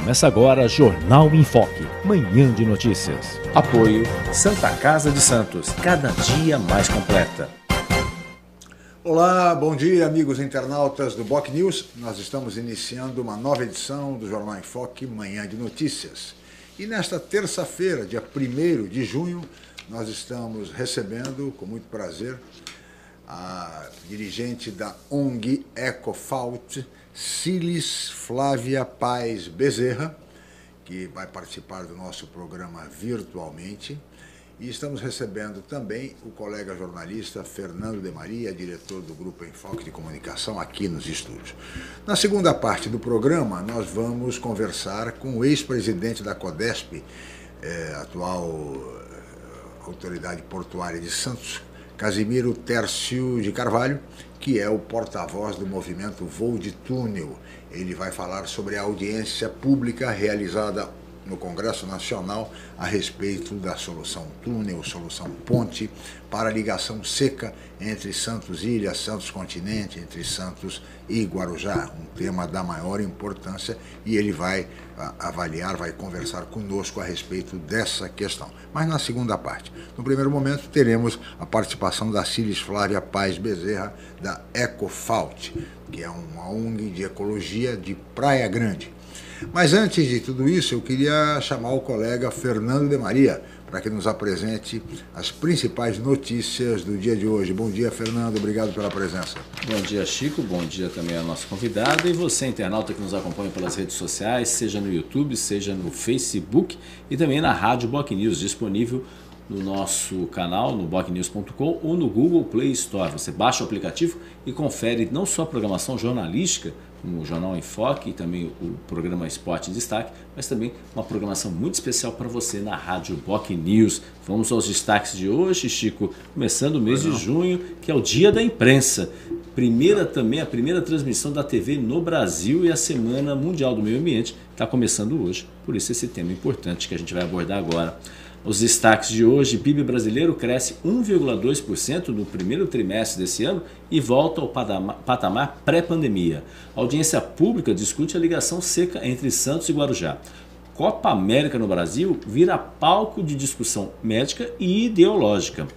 Começa agora Jornal em Foque, manhã de notícias. Apoio Santa Casa de Santos, cada dia mais completa. Olá, bom dia, amigos internautas do Boc News. Nós estamos iniciando uma nova edição do Jornal em Foque, manhã de notícias. E nesta terça-feira, dia 1 de junho, nós estamos recebendo, com muito prazer, a dirigente da ONG EcoFault, Silis Flávia Paz Bezerra, que vai participar do nosso programa virtualmente. E estamos recebendo também o colega jornalista Fernando de Maria, diretor do Grupo Enfoque de Comunicação, aqui nos estúdios. Na segunda parte do programa, nós vamos conversar com o ex-presidente da CODESP, eh, atual eh, autoridade portuária de Santos, Casimiro Tércio de Carvalho, que é o porta-voz do movimento Voo de Túnel. Ele vai falar sobre a audiência pública realizada no Congresso Nacional a respeito da solução túnel, solução ponte para a ligação seca entre Santos Ilha, Santos Continente, entre Santos e Guarujá, um tema da maior importância e ele vai avaliar, vai conversar conosco a respeito dessa questão. Mas na segunda parte, no primeiro momento, teremos a participação da Cilis Flávia Paz Bezerra, da Ecofault, que é uma ONG de ecologia de Praia Grande. Mas antes de tudo isso, eu queria chamar o colega Fernando de Maria para que nos apresente as principais notícias do dia de hoje. Bom dia, Fernando. Obrigado pela presença. Bom dia, Chico. Bom dia também ao nosso convidado e você, internauta que nos acompanha pelas redes sociais, seja no YouTube, seja no Facebook e também na Rádio Boc News, disponível no nosso canal, no bocnews.com ou no Google Play Store. Você baixa o aplicativo e confere não só a programação jornalística, como o Jornal em Foque e também o programa Esporte em Destaque, mas também uma programação muito especial para você na Rádio Boc News. Vamos aos destaques de hoje, Chico, começando o mês de junho, que é o Dia da Imprensa. Primeira também, a primeira transmissão da TV no Brasil e a Semana Mundial do Meio Ambiente está começando hoje. Por isso esse tema importante que a gente vai abordar agora. Os destaques de hoje: PIB brasileiro cresce 1,2% no primeiro trimestre desse ano e volta ao patamar pré-pandemia. Audiência pública discute a ligação seca entre Santos e Guarujá. Copa América no Brasil vira palco de discussão médica e ideológica.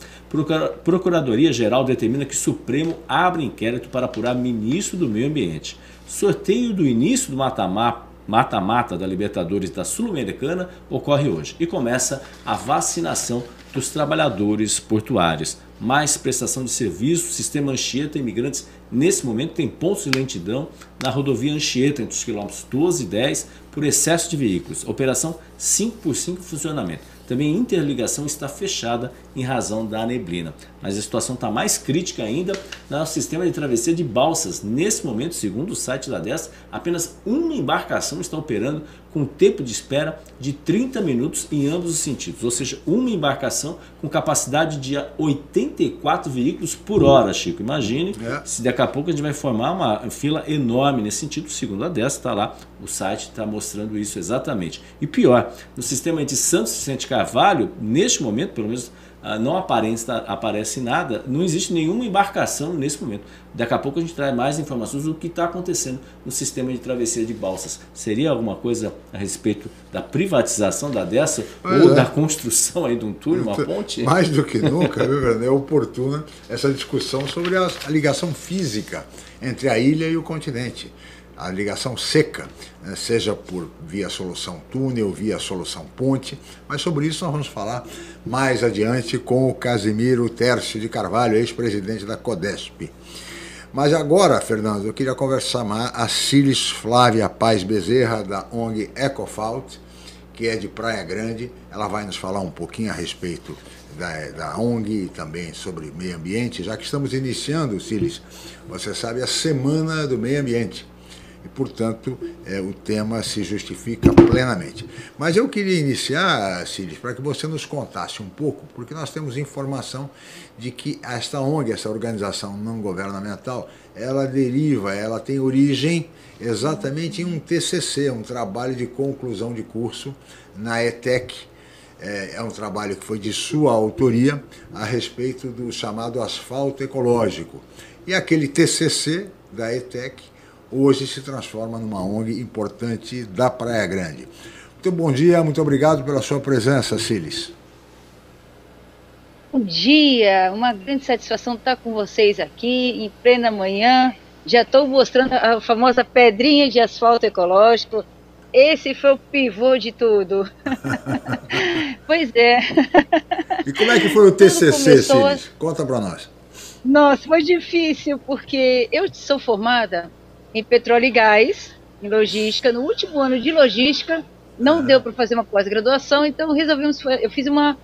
Procuradoria-Geral determina que Supremo abre inquérito para apurar ministro do Meio Ambiente. Sorteio do início do mata-mata mata-mata da Libertadores da Sul-Americana ocorre hoje e começa a vacinação dos trabalhadores portuários. Mais prestação de serviço, sistema Anchieta, imigrantes nesse momento tem pontos de lentidão na rodovia Anchieta entre os quilômetros 12 e 10 por excesso de veículos. Operação 5 por 5 funcionamento. Também a interligação está fechada em razão da neblina. Mas a situação está mais crítica ainda no sistema de travessia de balsas. Nesse momento, segundo o site da DES, apenas uma embarcação está operando com tempo de espera de 30 minutos em ambos os sentidos. Ou seja, uma embarcação com capacidade de 84 veículos por hora, Chico. Imagine é. se daqui a pouco a gente vai formar uma fila enorme nesse sentido. Segundo a DES, está lá, o site está mostrando isso exatamente. E pior, no sistema de Santos Vicente Carvalho, neste momento, pelo menos não aparece, aparece nada, não existe nenhuma embarcação nesse momento. Daqui a pouco a gente traz mais informações do que está acontecendo no sistema de travessia de balsas. Seria alguma coisa a respeito da privatização da dessa ou é. da construção aí de um túnel, uma ponte? Mais do que nunca, é oportuna essa discussão sobre a ligação física entre a ilha e o continente a ligação seca, né, seja por via solução túnel, via solução ponte, mas sobre isso nós vamos falar mais adiante com o Casimiro Tércio de Carvalho, ex-presidente da CODESP. Mas agora, Fernando, eu queria conversar mais a Cilis Flávia Paz Bezerra, da ONG Ecofault, que é de Praia Grande. Ela vai nos falar um pouquinho a respeito da, da ONG e também sobre meio ambiente, já que estamos iniciando, Cilis, você sabe, a Semana do Meio Ambiente e, portanto, é, o tema se justifica plenamente. Mas eu queria iniciar, Cílis, para que você nos contasse um pouco, porque nós temos informação de que esta ONG, essa organização não governamental, ela deriva, ela tem origem exatamente em um TCC, um trabalho de conclusão de curso na ETEC. É, é um trabalho que foi de sua autoria a respeito do chamado asfalto ecológico. E aquele TCC da ETEC hoje se transforma numa ONG importante da Praia Grande. Muito bom dia, muito obrigado pela sua presença, Cilis. Bom dia, uma grande satisfação estar com vocês aqui em plena manhã. Já estou mostrando a famosa pedrinha de asfalto ecológico. Esse foi o pivô de tudo. pois é. E como é que foi o TCC, Cilis? Conta para nós. Nossa, foi difícil, porque eu sou formada em petróleo e gás, em logística. No último ano de logística, não ah. deu para fazer uma pós-graduação, então resolvemos, eu fiz uma,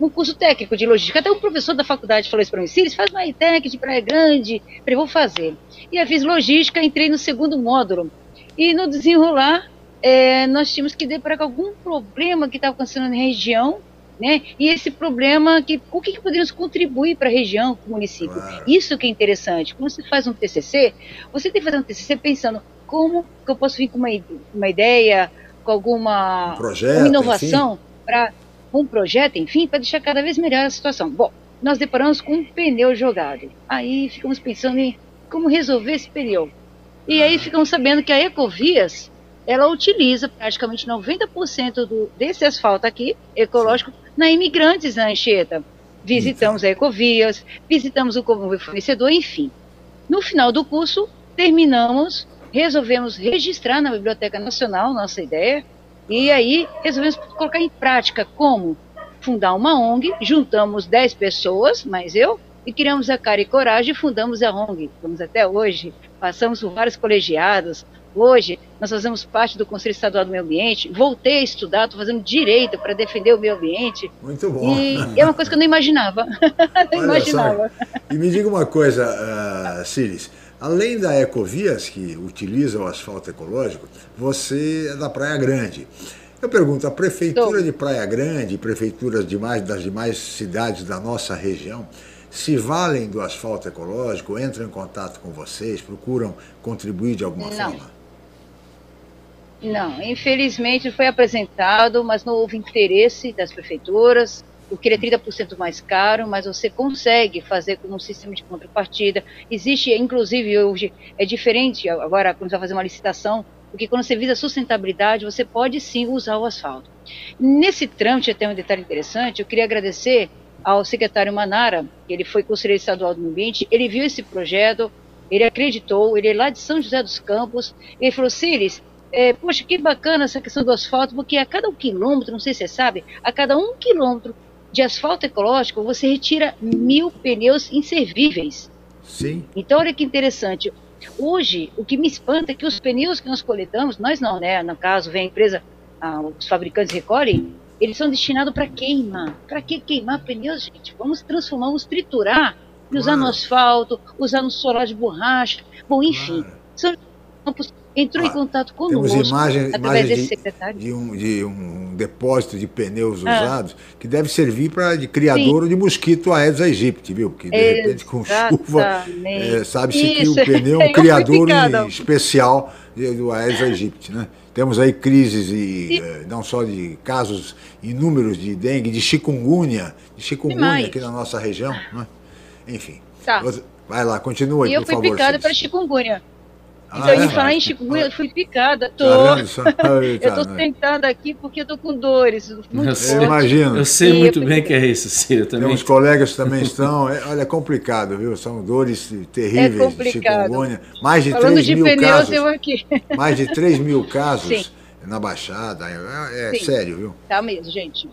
um curso técnico de logística. Até um professor da faculdade falou isso para mim, Círis, faz uma ITEC de Praia Grande. Eu falei, vou fazer. E eu fiz logística, entrei no segundo módulo. E no desenrolar, é, nós tínhamos que deparar com algum problema que estava acontecendo na região, né? E esse problema, que, o que, que poderíamos contribuir para a região, para o município? Claro. Isso que é interessante. Quando você faz um TCC, você tem que fazer um TCC pensando como que eu posso vir com uma, uma ideia, com alguma um projeto, inovação para um projeto, enfim, para deixar cada vez melhor a situação. Bom, nós deparamos com um pneu jogado. Aí ficamos pensando em como resolver esse pneu. E aí ficamos sabendo que a Ecovias ela utiliza praticamente 90% do, desse asfalto aqui, ecológico, na imigrantes na Anchieta. Visitamos a Ecovias, visitamos o fornecedor, enfim. No final do curso, terminamos, resolvemos registrar na Biblioteca Nacional nossa ideia, e aí resolvemos colocar em prática como fundar uma ONG, juntamos 10 pessoas, mais eu, e criamos a cara e coragem e fundamos a ONG. Estamos até hoje, passamos por vários colegiados, Hoje, nós fazemos parte do Conselho Estadual do Meio Ambiente. Voltei a estudar, estou fazendo direito para defender o meio ambiente. Muito bom. E é uma coisa que eu não imaginava. não imaginava. Só. E me diga uma coisa, uh, Ciris. Além da Ecovias, que utiliza o asfalto ecológico, você é da Praia Grande. Eu pergunto, a Prefeitura Estou. de Praia Grande, prefeituras demais, das demais cidades da nossa região, se valem do asfalto ecológico, entram em contato com vocês, procuram contribuir de alguma Não. forma? Não, infelizmente foi apresentado, mas não houve interesse das prefeituras, porque ele é 30% mais caro, mas você consegue fazer com um sistema de contrapartida. Existe, inclusive, hoje, é diferente, agora, quando você vai fazer uma licitação, porque quando você visa sustentabilidade, você pode sim usar o asfalto. Nesse trâmite, até um detalhe interessante, eu queria agradecer ao secretário Manara, ele foi conselheiro estadual do ambiente, ele viu esse projeto, ele acreditou, ele é lá de São José dos Campos, ele falou, Círis, é, poxa, que bacana essa questão do asfalto, porque a cada um quilômetro, não sei se você sabe, a cada um quilômetro de asfalto ecológico, você retira mil pneus inservíveis. Sim. Então, olha que interessante. Hoje, o que me espanta é que os pneus que nós coletamos, nós não, né? No caso, vem a empresa, ah, os fabricantes recolhem, eles são destinados para queima. Para que queimar pneus, gente? Vamos transformar, vamos triturar e usar claro. no asfalto, usar no solar de borracha. Bom, enfim, claro. são campos entrou ah, em contato conosco temos imagem, através imagem de, secretário. De um, de um depósito de pneus ah. usados que deve servir para de criador Sim. de mosquito Aedes aegypti, viu? Porque de Exatamente. repente com chuva é, sabe-se que o pneu é um criador especial do Aedes aegypti, né? Temos aí crises e, eh, não só de casos inúmeros de dengue, de chikungunya, de chikungunya aqui na nossa região, né? Enfim. Tá. Vai lá, continua aí, e por favor. eu fui picada para chikungunya. Então, ah, em é? falar em chikungunya, eu fui picada. Tô. Tá eu tô sentada aqui porque eu tô com dores. Muito eu, eu imagino. Eu sei muito bem que é isso, Cira. Também. Tem uns colegas que também estão. É, olha, é complicado, viu? São dores terríveis é de chikungunya. Mais de Falando 3 de mil pneus, casos. Eu aqui. Mais de 3 mil casos Sim. na Baixada. É, é sério, viu? Tá mesmo, gente.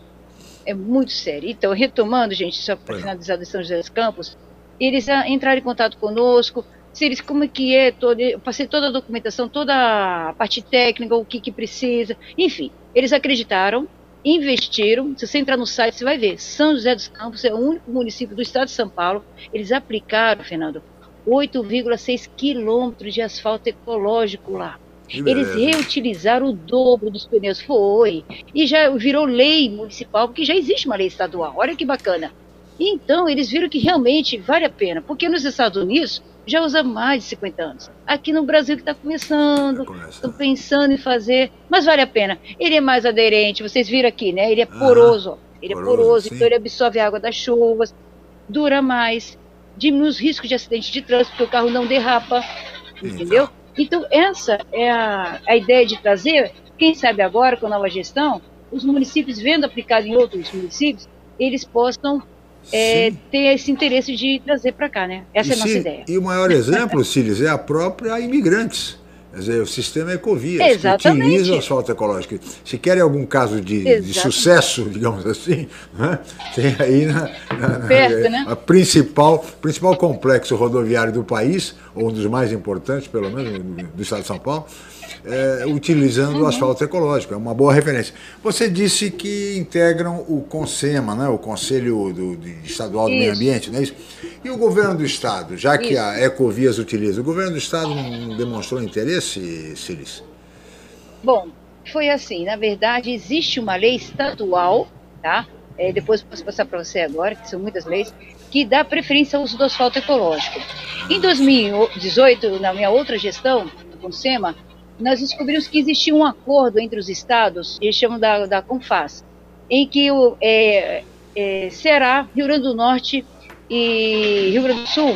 É muito sério. Então, retomando, gente, só para finalizar de São José dos Campos, eles entraram em contato conosco Ciris, como é que é? Todo, eu passei toda a documentação, toda a parte técnica, o que, que precisa. Enfim, eles acreditaram, investiram. Se você entrar no site, você vai ver. São José dos Campos é o único município do estado de São Paulo. Eles aplicaram, Fernando, 8,6 quilômetros de asfalto ecológico lá. Eles reutilizaram o dobro dos pneus. Foi. E já virou lei municipal, porque já existe uma lei estadual. Olha que bacana. Então, eles viram que realmente vale a pena. Porque nos Estados Unidos já usa mais de 50 anos. Aqui no Brasil que está começando, estão pensando em fazer, mas vale a pena. Ele é mais aderente, vocês viram aqui, né? Ele é poroso. Ele poroso, é poroso, então ele absorve a água das chuvas, dura mais, diminui os riscos de acidente de trânsito, porque o carro não derrapa, entendeu? Então, essa é a, a ideia de trazer, quem sabe agora, com a nova gestão, os municípios vendo aplicado em outros municípios, eles possam é, ter esse interesse de trazer para cá, né? Essa e é a nossa se, ideia. E o maior exemplo, Cílis, é a própria Imigrantes. Quer dizer, o sistema Exatamente. que utiliza o asfalto ecológico. Se querem algum caso de, de sucesso, digamos assim, né? tem aí na, na, Perto, na, né? a principal, principal complexo rodoviário do país, ou um dos mais importantes, pelo menos, do estado de São Paulo, é, utilizando uhum. o asfalto ecológico. É uma boa referência. Você disse que integram o CONSEMA, né, o Conselho do, do Estadual do isso. Meio Ambiente, não é isso? E o governo do Estado, já que isso. a Ecovias utiliza, o governo do Estado não demonstrou interesse, Cilis? Bom, foi assim. Na verdade, existe uma lei estadual, tá? É, depois posso passar para você agora, que são muitas leis, que dá preferência ao uso do asfalto ecológico. Em 2018, na minha outra gestão, do CONSEMA, nós descobrimos que existia um acordo entre os estados, eles chamam da, da CONFAS, em que o é, é, Ceará, Rio Grande do Norte e Rio Grande do Sul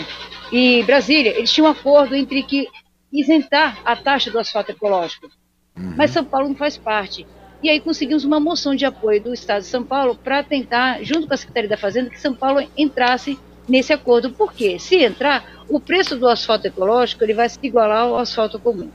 e Brasília, eles tinham um acordo entre que isentar a taxa do asfalto ecológico. Uhum. Mas São Paulo não faz parte. E aí conseguimos uma moção de apoio do Estado de São Paulo para tentar, junto com a Secretaria da Fazenda, que São Paulo entrasse nesse acordo. Por quê? Se entrar, o preço do asfalto ecológico ele vai se igualar ao asfalto comum.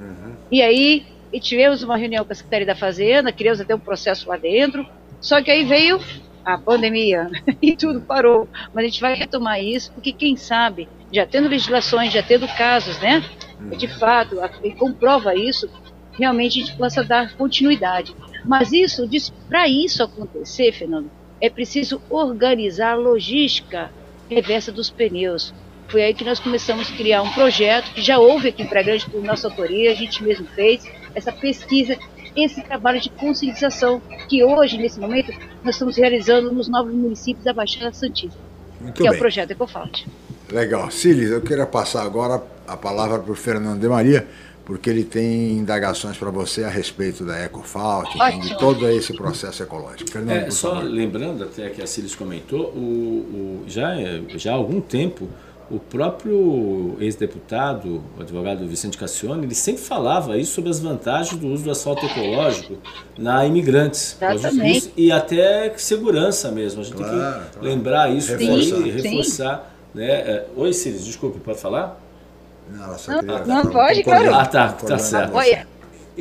Uhum. E aí e tivemos uma reunião com a Secretaria da Fazenda, criamos até um processo lá dentro, só que aí veio a pandemia e tudo parou. Mas a gente vai retomar isso, porque quem sabe, já tendo legislações, já tendo casos, né? Uhum. De fato, e comprova isso, realmente a gente possa dar continuidade. Mas isso, para isso acontecer, Fernando, é preciso organizar a logística reversa dos pneus. Foi aí que nós começamos a criar um projeto que já houve aqui em Praia Grande por nossa autoria, a gente mesmo fez essa pesquisa, esse trabalho de conscientização que hoje, nesse momento, nós estamos realizando nos novos municípios da Baixada Santista, Muito que bem. é o projeto Ecofalte. Legal. Cilis, eu queria passar agora a palavra para o Fernando de Maria, porque ele tem indagações para você a respeito da Ecofault, de todo esse processo ecológico. Fernando, é, só lembrando até que a Cilis comentou, o, o, já, já há algum tempo o próprio ex-deputado, o advogado Vicente Cassione, ele sempre falava isso sobre as vantagens do uso do asfalto ecológico na imigrantes. Exatamente. E até segurança mesmo. A gente claro, tem que claro. lembrar isso reforçar. e reforçar. Né? É, oi, Ciris, desculpe, pode falar? Não, ela só queria não, não pode, claro. Ah, tá, tá certo.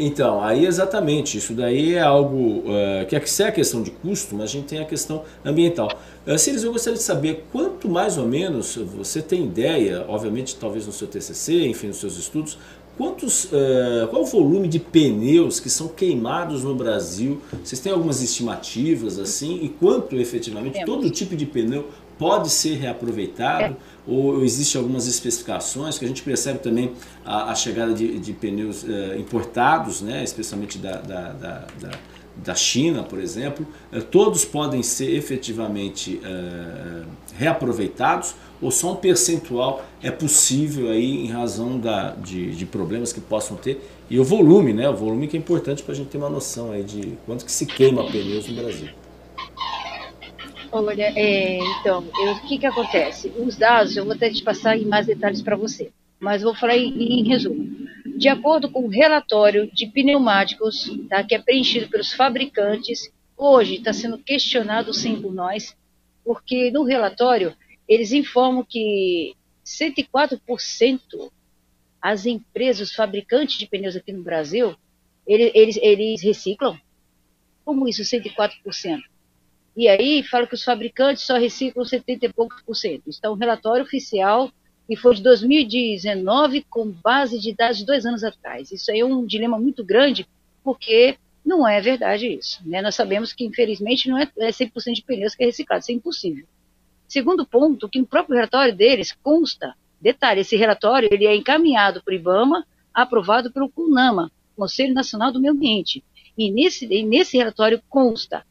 Então, aí exatamente, isso daí é algo uh, que é a questão de custo, mas a gente tem a questão ambiental. Uh, Ciris, eu gostaria de saber quanto mais ou menos você tem ideia, obviamente talvez no seu TCC, enfim, nos seus estudos, quantos, uh, qual o volume de pneus que são queimados no Brasil? Vocês têm algumas estimativas assim? E quanto efetivamente todo tipo de pneu pode ser reaproveitado? Ou existem algumas especificações que a gente percebe também a, a chegada de, de pneus uh, importados, né, especialmente da, da, da, da, da China, por exemplo, uh, todos podem ser efetivamente uh, reaproveitados ou só um percentual é possível aí em razão da, de, de problemas que possam ter e o volume, né, o volume que é importante para a gente ter uma noção aí de quanto que se queima pneus no Brasil. Olha, é, então, o que que acontece? Os dados, eu vou até te passar em mais detalhes para você, mas vou falar em, em, resumo. De acordo com o relatório de pneumáticos, tá, que é preenchido pelos fabricantes, hoje está sendo questionado sim por nós, porque no relatório eles informam que 104% as empresas, os fabricantes de pneus aqui no Brasil, eles, eles, eles reciclam. Como isso, 104%? E aí fala que os fabricantes só reciclam 70 e poucos por cento. Isso é um relatório oficial e foi de 2019 com base de dados de dois anos atrás. Isso aí é um dilema muito grande, porque não é verdade isso. Né? Nós sabemos que, infelizmente, não é 100% de pneus que é reciclado, isso é impossível. Segundo ponto, que no próprio relatório deles consta, detalhe, esse relatório ele é encaminhado para o IBAMA, aprovado pelo CUNAMA, Conselho Nacional do Meio Ambiente. E nesse, e nesse relatório consta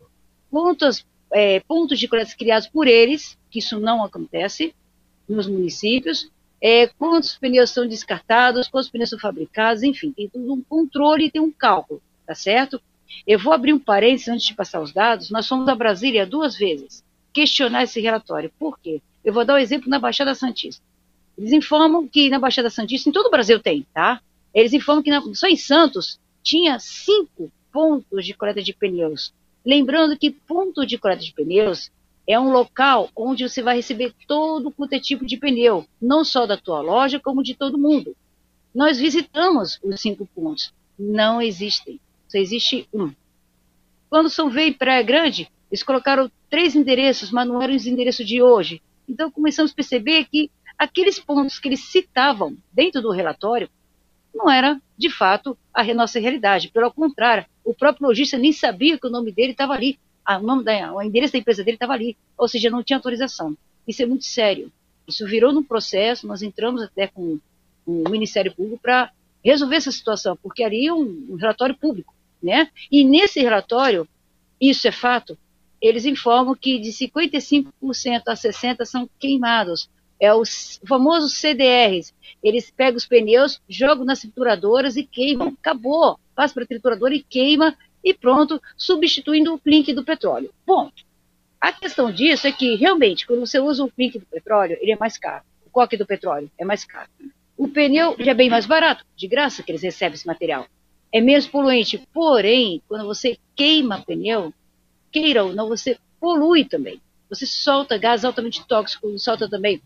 pontos, é, pontos de coleta criados por eles, que isso não acontece nos municípios, é, quantos pneus são descartados, quantos pneus são fabricados, enfim, tem tudo um controle e tem um cálculo, tá certo? Eu vou abrir um parênteses antes de passar os dados. Nós fomos a Brasília duas vezes questionar esse relatório. Por quê? Eu vou dar um exemplo na Baixada Santista. Eles informam que na Baixada Santista, em todo o Brasil tem, tá? Eles informam que na, só em Santos tinha cinco pontos de coleta de pneus. Lembrando que ponto de coleta de pneus é um local onde você vai receber todo quanto é tipo de pneu, não só da tua loja, como de todo mundo. Nós visitamos os cinco pontos. Não existem. Só existe um. Quando São Veio Praia Grande, eles colocaram três endereços, mas não eram os endereços de hoje. Então começamos a perceber que aqueles pontos que eles citavam dentro do relatório não era, de fato, a nossa realidade. Pelo contrário, o próprio lojista nem sabia que o nome dele estava ali, o nome da, o endereço da empresa dele estava ali, ou seja, não tinha autorização. Isso é muito sério. Isso virou num processo, nós entramos até com o Ministério Público para resolver essa situação, porque ali é um, um relatório público, né? E nesse relatório, isso é fato, eles informam que de 55% a 60% são queimados. É o famoso CDRs. Eles pegam os pneus, jogam nas trituradoras e queimam. Acabou. Passa para a trituradora e queima e pronto, substituindo o clink do petróleo. Bom, a questão disso é que, realmente, quando você usa o clink do petróleo, ele é mais caro. O coque do petróleo é mais caro. O pneu já é bem mais barato, de graça que eles recebem esse material. É menos poluente. Porém, quando você queima pneu, queira ou não, você polui também. Você solta gás altamente tóxico, solta também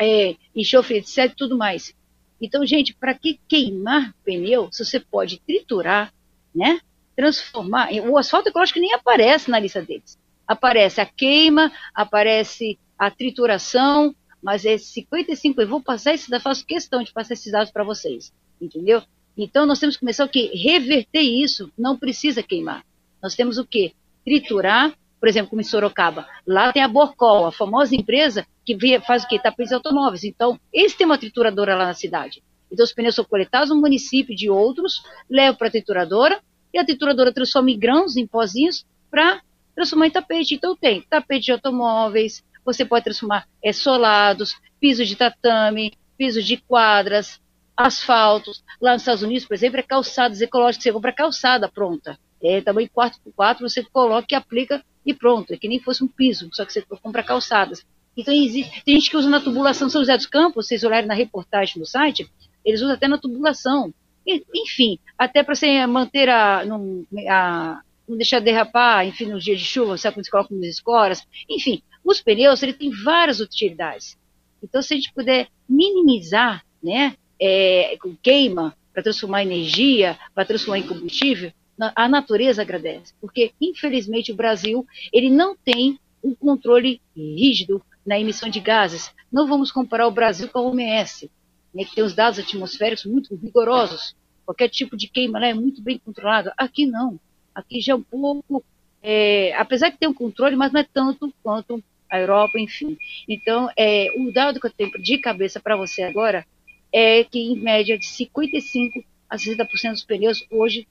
é, enxofre, etc, tudo mais. Então, gente, para que queimar pneu se você pode triturar, né? Transformar. O asfalto ecológico nem aparece na lista deles. Aparece a queima, aparece a trituração, mas é 55. Eu vou passar isso, faço questão de passar esses dados para vocês, entendeu? Então, nós temos que começar o quê? Reverter isso. Não precisa queimar. Nós temos o quê? triturar, por exemplo, como em Sorocaba. Lá tem a Borcol, a famosa empresa que faz o quê? Tapetes automóveis. Então, eles têm uma trituradora lá na cidade. Então, os pneus são coletados no município de outros, levam para a trituradora, e a trituradora transforma em grãos, em pozinhos, para transformar em tapete. Então, tem tapete de automóveis, você pode transformar é, solados, piso de tatame, piso de quadras, asfaltos. Lá nos Estados Unidos, por exemplo, é calçadas ecológicas, você compra calçada pronta é, tamanho 4x4, você coloca e aplica e pronto. É que nem fosse um piso, só que você compra calçadas. Então, existe, tem gente que usa na tubulação São José dos Campos, vocês olharem na reportagem no site, eles usam até na tubulação. Enfim, até para você manter a não, a. não deixar derrapar, enfim, nos dias de chuva, sabe quando você coloca nas escoras. Enfim, os pneus, ele tem várias utilidades. Então, se a gente puder minimizar, né, é, queima, para transformar em energia, para transformar em combustível, a natureza agradece, porque infelizmente o Brasil ele não tem um controle rígido na emissão de gases. Não vamos comparar o Brasil com a OMS, né, que tem os dados atmosféricos muito rigorosos. Qualquer tipo de queima lá é muito bem controlado. Aqui não. Aqui já é um pouco, é, apesar de ter um controle, mas não é tanto quanto a Europa, enfim. Então, é, o dado que eu tenho de cabeça para você agora é que, em média, de 55% a 60% dos pneus hoje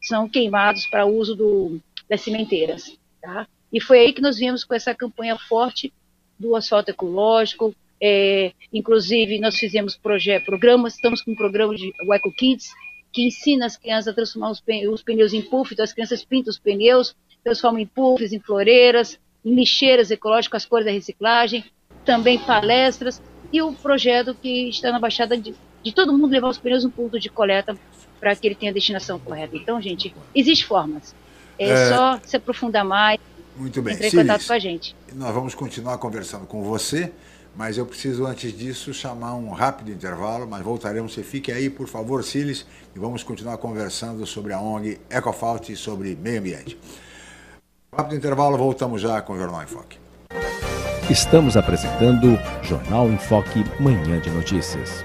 são queimados para uso do, das cimenteiras. Tá? E foi aí que nós viemos com essa campanha forte do asfalto ecológico. É, inclusive, nós fizemos programas, estamos com um programa de Eco Kids, que ensina as crianças a transformar os, os pneus em puff, então as crianças pintam os pneus, transformam em puffs, em floreiras, em lixeiras ecológicas, as cores da reciclagem, também palestras, e o projeto que está na Baixada de, de todo mundo levar os pneus no ponto de coleta para que ele tenha a destinação correta. Então, gente, existem formas. É, é, só se aprofundar mais. Muito bem. Entrar em contato com a gente. Nós vamos continuar conversando com você, mas eu preciso, antes disso, chamar um rápido intervalo, mas voltaremos. Você fique aí, por favor, Siles, e vamos continuar conversando sobre a ONG Ecofault e sobre meio ambiente. Rápido intervalo, voltamos já com o Jornal em Foque. Estamos apresentando Jornal em Foque, Manhã de Notícias.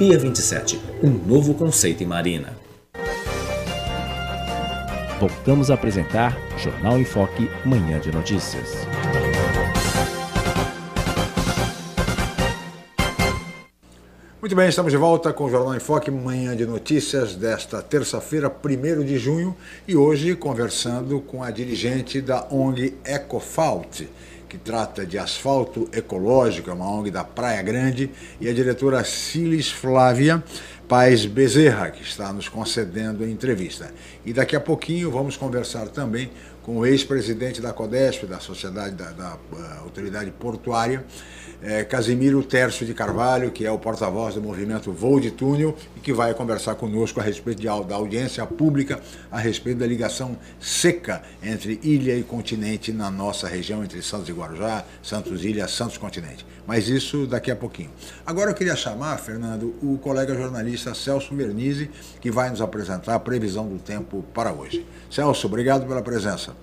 Pia 27, um novo conceito em marina voltamos a apresentar Jornal em Foque, Manhã de Notícias. Muito bem, estamos de volta com o Jornal em Foque, Manhã de Notícias desta terça-feira, 1 de junho, e hoje conversando com a dirigente da ONG Ecofalt, que trata de asfalto ecológico, é uma ONG da Praia Grande, e a diretora Silis Flávia, Paz Bezerra, que está nos concedendo a entrevista. E daqui a pouquinho vamos conversar também com o ex-presidente da CODESP, da Sociedade da, da uh, Autoridade Portuária, é, Casimiro Tércio de Carvalho, que é o porta-voz do movimento Voo de Túnel e que vai conversar conosco a respeito de, da audiência pública, a respeito da ligação seca entre ilha e continente na nossa região, entre Santos e Guarujá, Santos Ilha, Santos Continente. Mas isso daqui a pouquinho. Agora eu queria chamar, Fernando, o colega jornalista Celso Vernizzi, que vai nos apresentar a previsão do tempo para hoje. Celso, obrigado pela presença.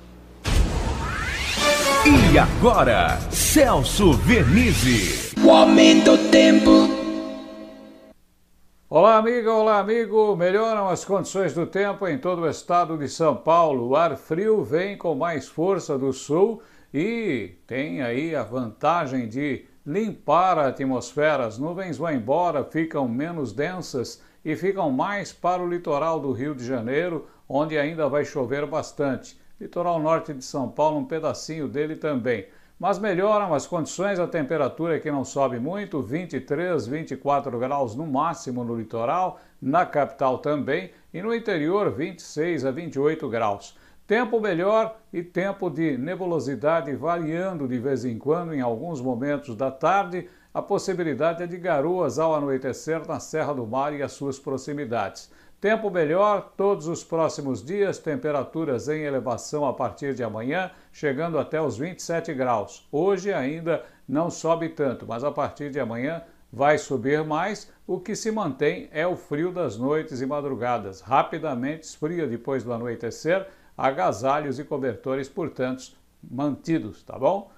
E agora, Celso Vernizzi. O aumento do tempo. Olá, amiga, olá, amigo. Melhoram as condições do tempo em todo o estado de São Paulo. O ar frio vem com mais força do sul e tem aí a vantagem de limpar a atmosfera. As nuvens vão embora, ficam menos densas e ficam mais para o litoral do Rio de Janeiro, onde ainda vai chover bastante. Litoral norte de São Paulo, um pedacinho dele também. Mas melhoram as condições, a temperatura que não sobe muito, 23, 24 graus no máximo no litoral, na capital também, e no interior 26 a 28 graus. Tempo melhor e tempo de nebulosidade variando de vez em quando em alguns momentos da tarde, a possibilidade é de garoas ao anoitecer na Serra do Mar e as suas proximidades. Tempo melhor todos os próximos dias, temperaturas em elevação a partir de amanhã, chegando até os 27 graus. Hoje ainda não sobe tanto, mas a partir de amanhã vai subir mais. O que se mantém é o frio das noites e madrugadas. Rapidamente esfria depois do anoitecer, agasalhos e cobertores, portanto, mantidos, tá bom?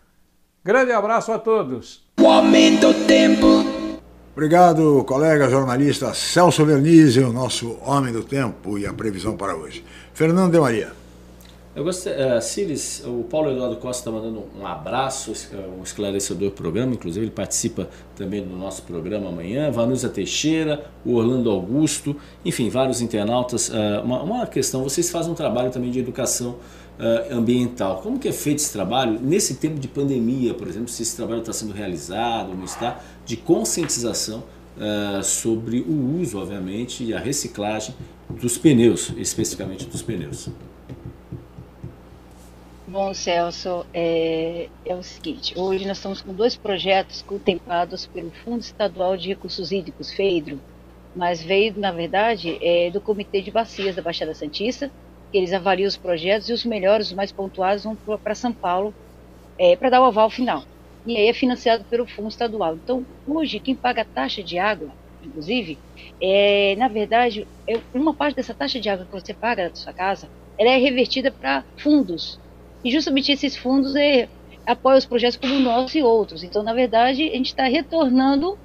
Grande abraço a todos! O aumento do tempo. Obrigado, colega jornalista Celso Vernizzi, o nosso homem do tempo e a previsão para hoje. Fernando de Maria. Eu gostei, uh, Ciris, o Paulo Eduardo Costa está mandando um abraço, um esclarecedor programa, inclusive ele participa também do nosso programa amanhã. Vanusa Teixeira, o Orlando Augusto, enfim, vários internautas. Uh, uma, uma, questão, vocês fazem um trabalho também de educação uh, ambiental. Como que é feito esse trabalho nesse tempo de pandemia, por exemplo, se esse trabalho está sendo realizado ou não está, de conscientização uh, sobre o uso, obviamente, e a reciclagem dos pneus, especificamente dos pneus. Bom, Celso, é, é, o seguinte: hoje nós estamos com dois projetos contemplados pelo Fundo Estadual de Recursos Hídricos, FEIDRO, mas veio, na verdade, é, do Comitê de Bacias da Baixada Santista, eles avaliam os projetos e os melhores, os mais pontuados, vão para São Paulo é, para dar o aval final. E aí é financiado pelo Fundo Estadual. Então, hoje, quem paga a taxa de água, inclusive, é, na verdade, é uma parte dessa taxa de água que você paga da sua casa, ela é revertida para fundos. E justamente esses fundos é, apoiam os projetos como o nosso e outros. Então, na verdade, a gente está retornando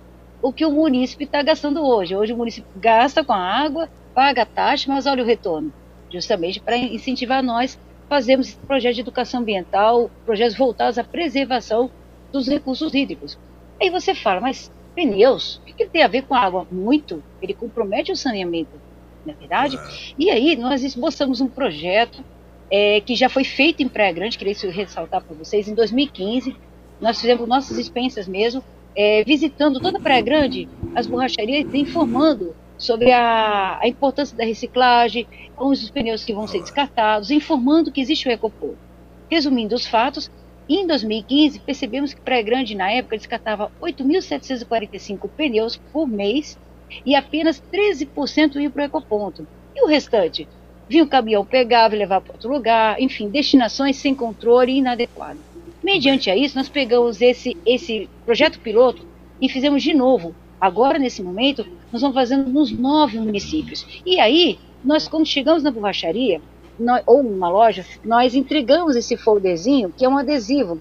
o que o munícipe está gastando hoje. Hoje o município gasta com a água, paga a taxa, mas olha o retorno justamente para incentivar nós fazermos esse projeto de educação ambiental, projetos voltados à preservação dos recursos hídricos. Aí você fala, mas pneus, o que ele tem a ver com a água? Muito, ele compromete o saneamento, na é verdade? E aí nós esboçamos um projeto é, que já foi feito em Praia Grande, queria ressaltar para vocês, em 2015, nós fizemos nossas expensas mesmo, é, visitando toda a Praia Grande, as borracharias, informando sobre a, a, importância da reciclagem, com os pneus que vão ser descartados, informando que existe o Ecopor. Resumindo os fatos, em 2015 percebemos que Praia Grande, na época, descartava 8.745 pneus por mês e apenas 13% iam para o ecoponto. E o restante? Vinha o caminhão, pegava e levava para outro lugar, enfim, destinações sem controle e inadequado. Mediante a isso, nós pegamos esse, esse projeto piloto e fizemos de novo. Agora, nesse momento, nós vamos fazendo nos nove municípios. E aí, nós, quando chegamos na borracharia, nós, ou numa loja, nós entregamos esse folderzinho, que é um adesivo.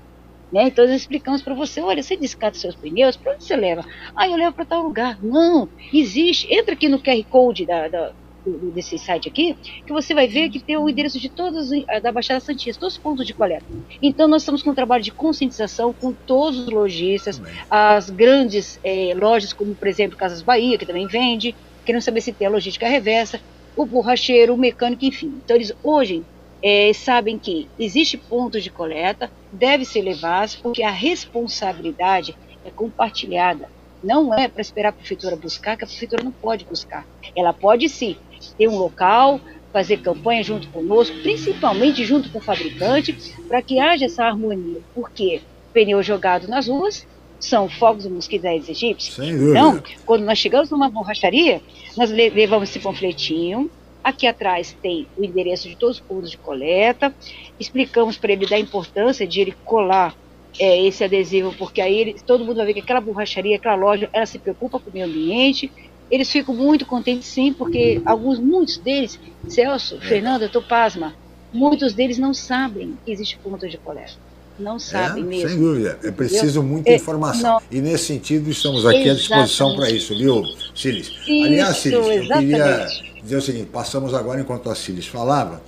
Né? Então, nós explicamos para você: olha, você descarta seus pneus, para onde você leva? Ah, eu levo para tal lugar. Não, existe. Entra aqui no QR Code da, da desse site aqui, que você vai ver que tem o endereço de todos eh, da Baixada Santista, todos os pontos de coleta. Então nós estamos com um trabalho de conscientização com todos os lojistas, as grandes eh, lojas, como por exemplo Casas Bahia, que também vende, querendo saber se tem a logística reversa, o borracheiro, o mecânico, enfim. Então eles hoje eh, sabem que existe pontos de coleta, deve ser levados, porque a responsabilidade é compartilhada. Não é para esperar a prefeitura buscar, que a prefeitura não pode buscar. Ela pode sim ter um local, fazer campanha junto conosco, principalmente junto com o fabricante, para que haja essa harmonia. Porque pneu jogado nas ruas são fogos mosquitos egípcios. Então, quando nós chegamos numa borracharia, nós levamos esse panfletinho. Aqui atrás tem o endereço de todos os pontos de coleta. Explicamos para ele da importância de ele colar é, esse adesivo, porque aí ele, todo mundo vai ver que aquela borracharia, aquela loja, ela se preocupa com o meio ambiente. Eles ficam muito contentes sim, porque alguns, muitos deles, Celso, Fernanda, eu pasma, muitos deles não sabem que existe ponto de coleta. Não sabem é, mesmo. Sem dúvida. É preciso muita É, informação. não. E nesse sentido, estamos aqui à disposição para isso, viu, Siles? Aliás, Siles, eu queria exatamente. dizer o seguinte: passamos agora, enquanto a Siles falava,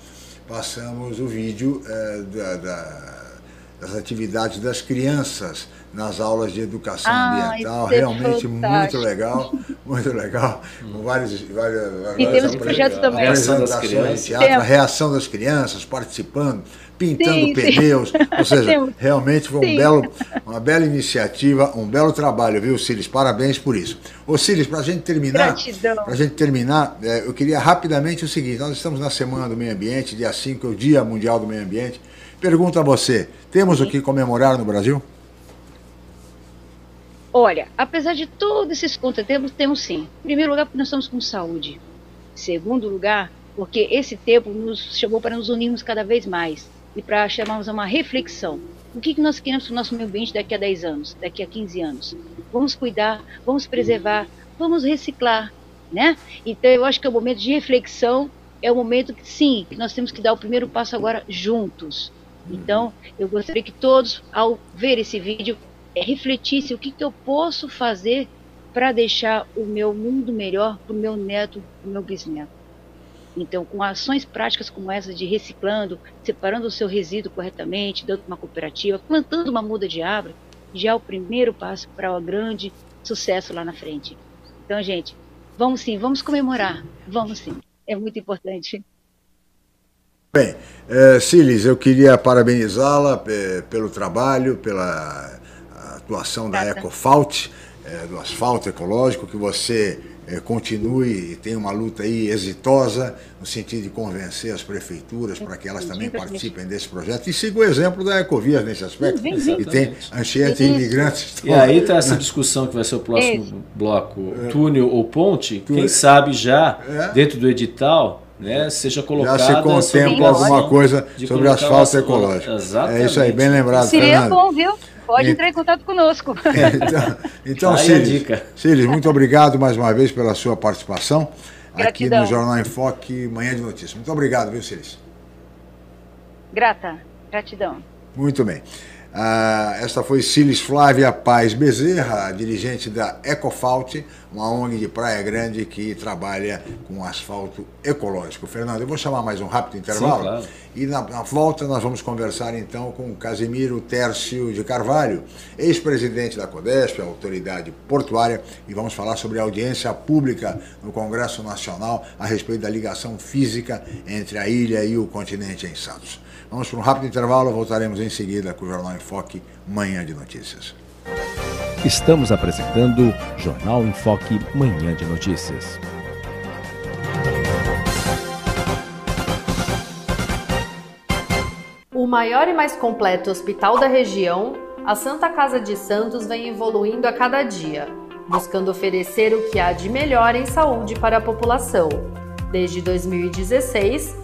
passamos o vídeo eh, da- da- das atividades das crianças nas aulas de educação Ah, ambiental. é Realmente muito legal, muito legal. Com vários, várias, E várias temos projetos também. Reação das crianças. teatro, a reação das crianças participando, pintando Sim, sim. pneus. Ou seja, Temos. realmente foi um Sim. belo, uma bela iniciativa, um belo trabalho, viu, Cílis? Parabéns por isso. Ô, Cílis, para a gente terminar, para a gente terminar, é, eu queria rapidamente o seguinte: nós estamos na Semana do Meio Ambiente, dia 5 é o Dia Mundial do Meio Ambiente. Pergunto a você: temos o que comemorar no Brasil? Olha, apesar de todos esses contratempos, temos sim. Em primeiro lugar, porque nós estamos com saúde. Em segundo lugar, porque esse tempo nos chamou para nos unirmos cada vez mais e para chamarmos a uma reflexão. O que, que nós queremos para o nosso meio ambiente daqui a 10 anos, daqui a 15 anos? Vamos cuidar, vamos preservar, vamos reciclar, né? Então, eu acho que é o momento de reflexão, é o momento que, sim, nós temos que dar o primeiro passo agora juntos. Então, eu gostaria que todos, ao ver esse vídeo, refletisse o que, que eu posso fazer para deixar o meu mundo melhor para o meu neto, para o meu bisneto. Então, com ações práticas como essa de reciclando, separando o seu resíduo corretamente, dando uma cooperativa, plantando uma muda de árvore, já é o primeiro passo para um grande sucesso lá na frente. Então, gente, vamos sim, vamos comemorar, vamos sim. É muito importante. Bem, Cilis, eu queria parabenizá-la eh, pelo trabalho, pela atuação da. Ecofalt, eh, do asfalto ecológico, que você eh, continue e tenha uma luta aí exitosa no sentido de convencer as prefeituras para que elas também Exatamente. participem desse projeto e siga o exemplo da Ecovias nesse aspecto, Vem, vem. que tem enchente de imigrantes. E aí tá essa discussão que vai ser o próximo bloco, túnel ou ponte, quem sabe já É. dentro do edital, né, seja Já colocada se contempla alguma coisa sobre asfalto ecológico. Exatamente. É isso aí, bem lembrado, Seria Fernando. bom, viu? Pode E- entrar em contato conosco. Então, então Cílis, dica. Cílis, muito obrigado mais uma vez pela sua participação aqui Gratidão. no Jornal em Foque, Manhã de Notícias. Muito obrigado, viu, Cílis? Grata, gratidão. Muito bem. Ah, esta foi Cilis Flávia Paz Bezerra, dirigente da Ecofalt, uma ONG de Praia Grande que trabalha com asfalto ecológico. Fernando, eu vou chamar mais um rápido intervalo. claro. E na, na volta nós vamos conversar então com o Casimiro Tércio de Carvalho, ex-presidente da CODESP, autoridade portuária, e vamos falar sobre a audiência pública no Congresso Nacional a respeito da ligação física entre a ilha e o continente em Santos. Vamos para um rápido intervalo, voltaremos em seguida com o Jornal em Foque, Manhã de Notícias. Estamos apresentando Jornal em Foque, Manhã de Notícias. O maior e mais completo hospital da região, a Santa Casa de Santos vem evoluindo a cada dia, buscando oferecer o que há de melhor em saúde para a população. Desde 2016,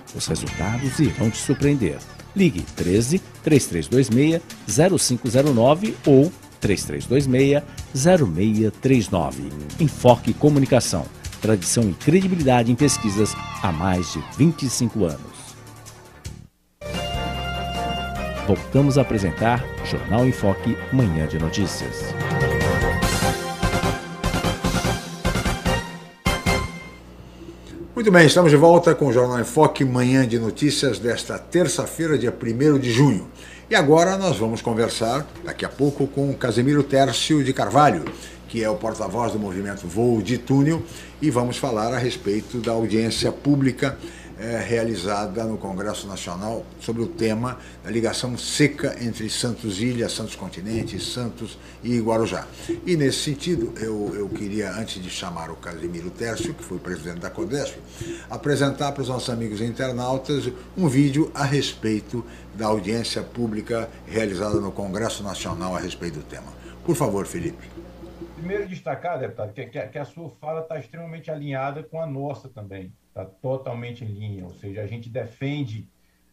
Os resultados irão te surpreender. Ligue 13 3326 0509 ou 3326 0639. Enfoque Comunicação. Tradição e credibilidade em pesquisas há mais de 25 anos. Voltamos a apresentar Jornal Enfoque Manhã de Notícias. Muito bem, estamos de volta com o Jornal em Foque, manhã de notícias desta terça-feira, dia 1 de junho. E agora nós vamos conversar, daqui a pouco, com Casemiro Tércio de Carvalho, que é o porta-voz do movimento Voo de Túnel, e vamos falar a respeito da audiência pública é, realizada no Congresso Nacional sobre o tema da ligação seca entre Santos Ilha, Santos Continente, Santos e Guarujá. E nesse sentido, eu, eu queria, antes de chamar o Casimiro Tércio, que foi presidente da CODESP, apresentar para os nossos amigos internautas um vídeo a respeito da audiência pública realizada no Congresso Nacional a respeito do tema. Por favor, Felipe. Primeiro destacar, deputado, que, que a sua fala está extremamente alinhada com a nossa também está totalmente em linha, ou seja, a gente defende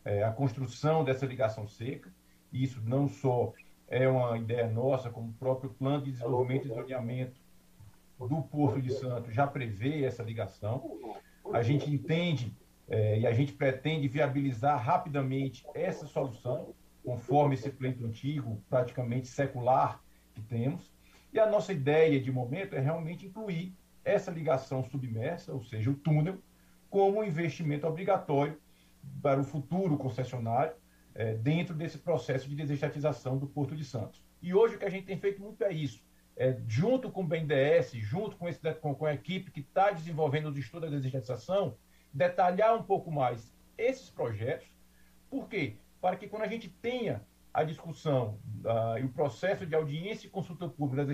é, a construção dessa ligação seca, e isso não só é uma ideia nossa, como o próprio plano de desenvolvimento e zoneamento do Porto de Santos já prevê essa ligação. A gente entende é, e a gente pretende viabilizar rapidamente essa solução, conforme esse pleito antigo, praticamente secular que temos. E a nossa ideia de momento é realmente incluir essa ligação submersa, ou seja, o túnel, como investimento obrigatório para o futuro concessionário é, dentro desse processo de desestatização do Porto de Santos. E hoje o que a gente tem feito muito é isso. É, junto com o BNDES, junto com, esse, com, com a equipe que está desenvolvendo os estudos da desestatização, detalhar um pouco mais esses projetos. Por quê? Para que quando a gente tenha a discussão uh, e o processo de audiência e consulta pública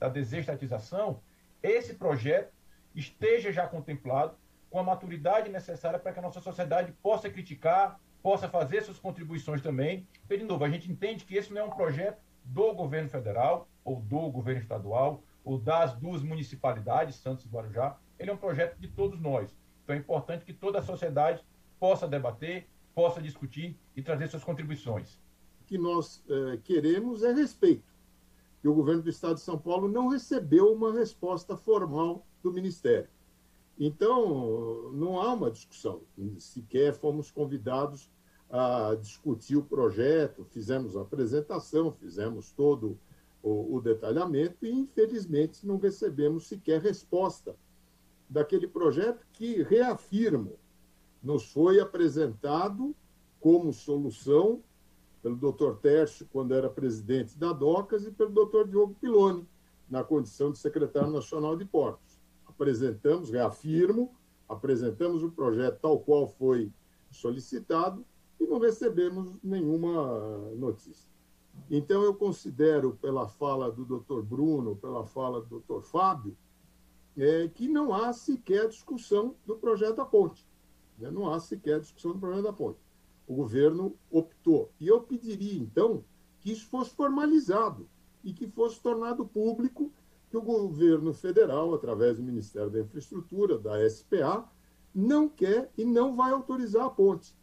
da desestatização, esse projeto esteja já contemplado com a maturidade necessária para que a nossa sociedade possa criticar, possa fazer suas contribuições também. E, de novo, a gente entende que esse não é um projeto do governo federal, ou do governo estadual, ou das duas municipalidades, Santos e Guarujá. Ele é um projeto de todos nós. Então é importante que toda a sociedade possa debater, possa discutir e trazer suas contribuições. O que nós é, queremos é respeito. E o governo do Estado de São Paulo não recebeu uma resposta formal do Ministério. Então, não há uma discussão. Sequer fomos convidados a discutir o projeto, fizemos a apresentação, fizemos todo o, o detalhamento e, infelizmente, não recebemos sequer resposta daquele projeto que, reafirmo, nos foi apresentado como solução pelo Dr. Tércio, quando era presidente da DOCAS, e pelo Dr. Diogo Piloni, na condição de secretário nacional de portos apresentamos, reafirmo, apresentamos o projeto tal qual foi solicitado e não recebemos nenhuma notícia. Então, eu considero, pela fala do doutor Bruno, pela fala do doutor Fábio, é, que não há sequer discussão do projeto da ponte. Né? Não há sequer discussão do projeto da ponte. O governo optou. E eu pediria, então, que isso fosse formalizado e que fosse tornado público que o governo federal, através do Ministério da Infraestrutura, da SPA, não quer e não vai autorizar a ponte.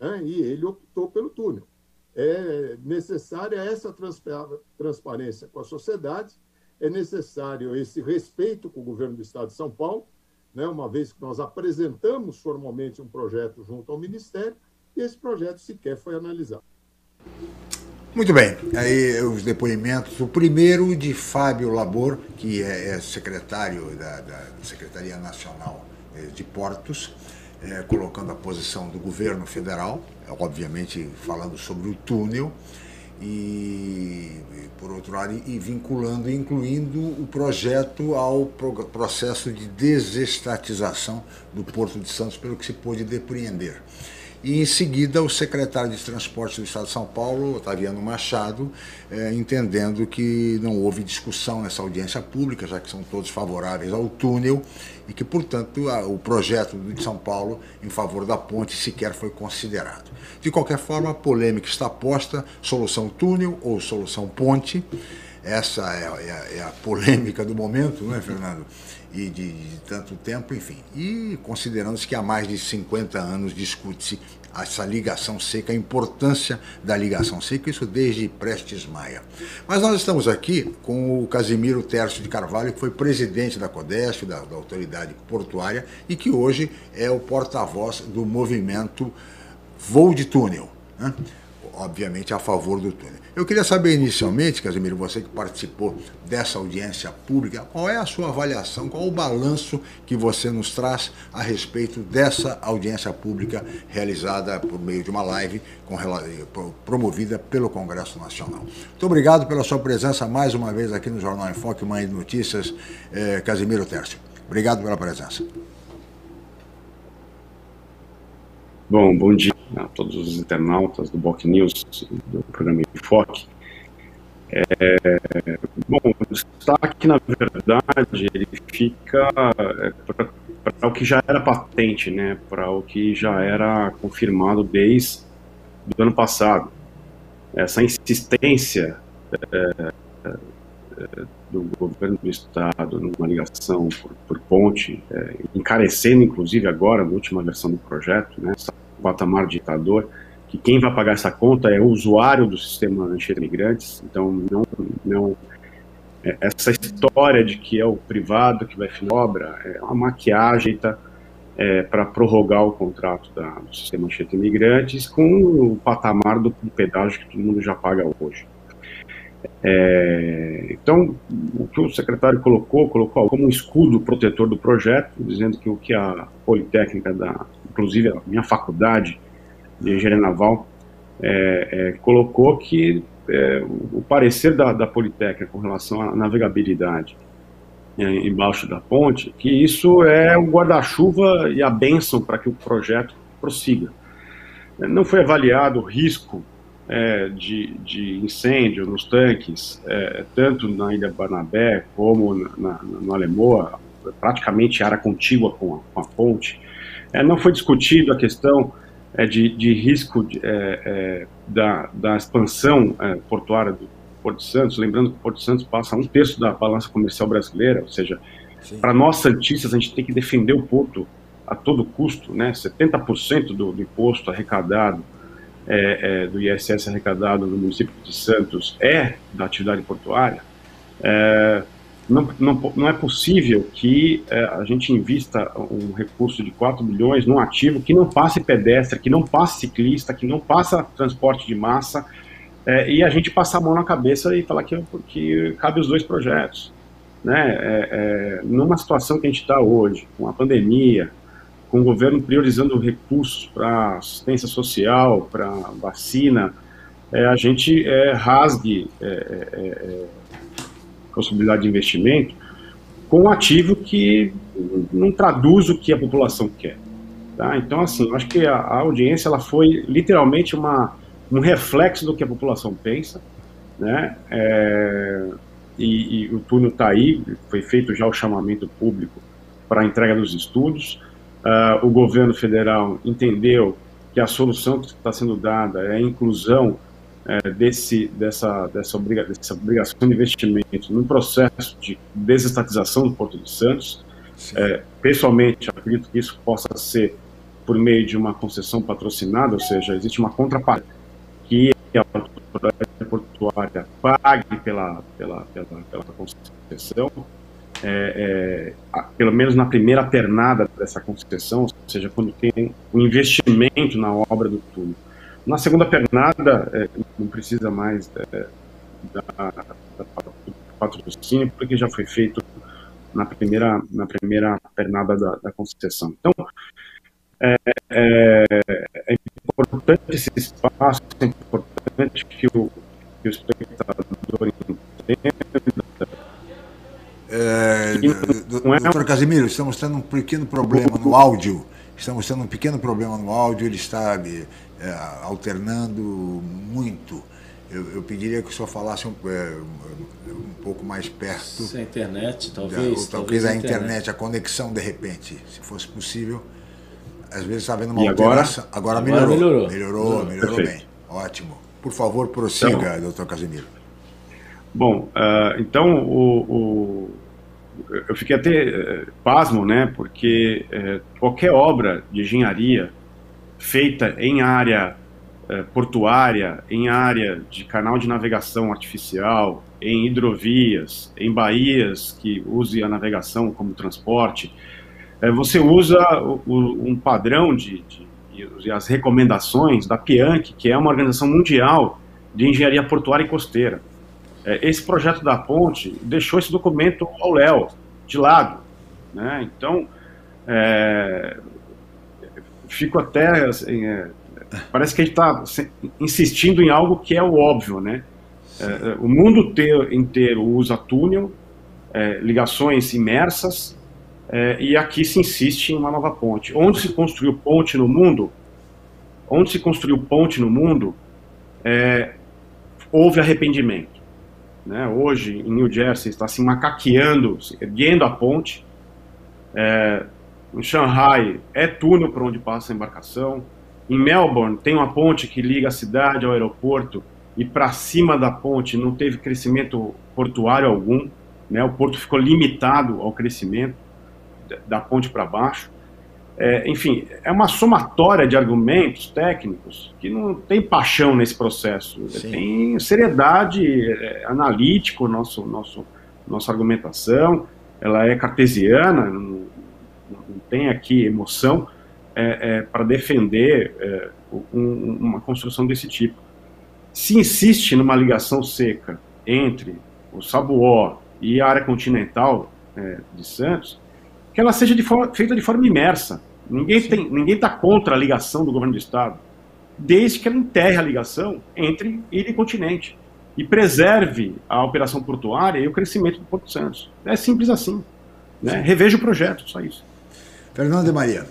Né? E ele optou pelo túnel. É necessária essa transparência com a sociedade, é necessário esse respeito com o governo do Estado de São Paulo, né? uma vez que nós apresentamos formalmente um projeto junto ao Ministério, e esse projeto sequer foi analisado. Muito bem, aí os depoimentos. O primeiro de Fábio Labor, que é, é secretário da, da, Secretaria Nacional eh, de Portos, é, colocando a posição do governo federal, obviamente falando sobre o túnel, e, por outro lado, e vinculando, incluindo o projeto ao processo de desestatização do Porto de Santos, pelo que se pôde depreender. E em seguida o secretário de Transportes do Estado de São Paulo, Otaviano Machado, é, entendendo que não houve discussão nessa audiência pública, já que são todos favoráveis ao túnel, e que, portanto, a, o projeto de São Paulo em favor da ponte sequer foi considerado. De qualquer forma, a polêmica está posta, solução túnel ou solução ponte, essa é, é, é a polêmica do momento, não é, Fernando? E de, de, tanto tempo, enfim. E considerando-se que há mais de 50 anos discute-se essa ligação seca, a importância da ligação seca, isso desde Prestes Maia. Mas nós estamos aqui com o Casimiro Tércio de Carvalho, que foi presidente da CODESF, da, da Autoridade Portuária, e que hoje é o porta-voz do movimento Voo de Túnel, né? Obviamente a favor do túnel. Eu queria saber inicialmente, Casimiro, você que participou dessa audiência pública, qual é a sua avaliação, qual o balanço que você nos traz a respeito dessa audiência pública realizada por meio de uma live com, promovida pelo Congresso Nacional. Muito obrigado pela sua presença mais uma vez aqui no Jornal em Foque, Mãe de Notícias, eh, Casimiro Tércio. Obrigado pela presença. Bom, bom dia a todos os internautas do Boc News, do programa Enfoque. É, bom, o destaque, na verdade, ele fica é, para o que já era patente, né, para o que já era confirmado desde o ano passado. Essa insistência é, é, do governo do Estado numa ligação por, por ponte, é, encarecendo, inclusive, agora, na última versão do projeto, né, patamar ditador, que quem vai pagar essa conta é o usuário do sistema anti-imigrantes, então não, não é, essa história de que é o privado que vai fazer obra é uma maquiagem tá, é, para prorrogar o contrato da, do sistema anti-imigrantes com o patamar do pedágio que todo mundo já paga hoje. É, então, o que o secretário colocou, colocou como um escudo protetor do projeto, dizendo que o que a Politécnica da, inclusive a minha faculdade de engenharia naval, é, é, colocou que é, o parecer da, da Politécnica com relação à navegabilidade é, embaixo da ponte, que isso é o guarda-chuva e a bênção para que o projeto prossiga. Não foi avaliado o risco é, de, de, incêndio nos tanques, é, tanto na Ilha Barnabé como na, na, no Alemoa, praticamente área contígua com a, com a ponte. É, não foi discutido a questão é, de, de, risco de, é, é da, da, expansão portuária do Porto Santos, lembrando que o Porto Santos passa um terço da balança comercial brasileira, ou seja, para nós santistas a gente tem que defender o porto a todo custo, né? 70% do, do imposto arrecadado é, é, do ISS arrecadado no município de Santos é da atividade portuária. É, não, não, não é possível que é, a gente invista um recurso de 4 milhões num ativo que não passe pedestre, que não passe ciclista, que não passa transporte de massa, é, e a gente passar a mão na cabeça e falar que, que cabe os dois projetos. Né? É numa situação que a gente está hoje, com a pandemia, com o governo priorizando recursos para assistência social, para vacina, é, a gente é, rasgue possibilidade de investimento com um ativo que não traduz o que a população quer. Tá? Então, assim, acho que a, a, audiência ela foi literalmente uma, um reflexo do que a população pensa, né? É, e, e, o túnel está aí, foi feito já o chamamento público para a entrega dos estudos. Uh, o governo federal entendeu que a solução que está sendo dada é a inclusão é, desse, dessa, dessa, obriga dessa obrigação de investimento no processo de desestatização do Porto de Santos. É, pessoalmente, acredito que isso possa ser por meio de uma concessão patrocinada, ou seja, existe uma contrapartida que a autoridade portuária pague pela, pela, pela, pela concessão, é, é, pelo menos na primeira pernada dessa concessão, ou seja, quando tem um investimento na obra do túnel. Na segunda pernada, é, não precisa mais é, da, da, patrocínio, porque já foi feito na primeira, na primeira pernada da, da concessão. Então, é, é, é, importante esse espaço, é importante que o, que o espectador entenda. É, doutor Casimiro, estamos tendo um pequeno problema no áudio. Estamos tendo um pequeno problema no áudio, ele está é, alternando muito. Eu, eu, pediria que o senhor falasse um, é, um pouco mais perto. Se a internet, talvez. Da, talvez, a internet, internet, a conexão, de repente, se fosse possível. Às vezes está havendo uma e alteração. Agora, agora melhorou. Melhorou, melhorou, melhorou bem. Ótimo. Por favor, prossiga, então, doutor Casimiro. Bom, uh, então o, o, eu fiquei até uh, pasmo, né? Porque uh, qualquer obra de engenharia feita em área eh, portuária, em área de canal de navegação artificial, em hidrovias, em baías que use a navegação como transporte, eh, você usa o, o, um padrão de, de, de, as recomendações da PIANC, que é uma organização mundial de engenharia portuária e costeira. Eh, esse projeto da ponte deixou esse documento ao léu, de lado. Né? Então, é, fico até assim, é, parece que a gente está insistindo em algo que é o óbvio, né? É, é o mundo inteiro usa túnel, é, ligações imersas, é, e aqui se insiste em uma nova ponte. Onde se construiu ponte no mundo, onde se construiu ponte no mundo, é, houve arrependimento. Né? Hoje, em New Jersey, está se macaqueando, erguendo a ponte. É, em Shanghai é túnel por onde passa a embarcação. Em Melbourne tem uma ponte que liga a cidade ao aeroporto e para cima da ponte não teve crescimento portuário algum, né? O porto ficou limitado ao crescimento da ponte para baixo. É, enfim, é uma somatória de argumentos técnicos que não tem paixão nesse processo, Sim. tem seriedade é, analítico nosso nosso nossa argumentação, ela é cartesiana, não, não tem aqui emoção é, é, para defender é, um, uma construção desse tipo. Se insiste numa ligação seca entre o Sabuó e a área continental é, de Santos, que ela seja de forma, feita de forma imersa. Ninguém tem, ninguém está contra a ligação do governo do estado, desde que ela enterre a ligação entre ilha e continente e preserve a operação portuária e o crescimento do Porto Santos. É simples assim. Né? Reveja o projeto, só isso. Fernando de Maria.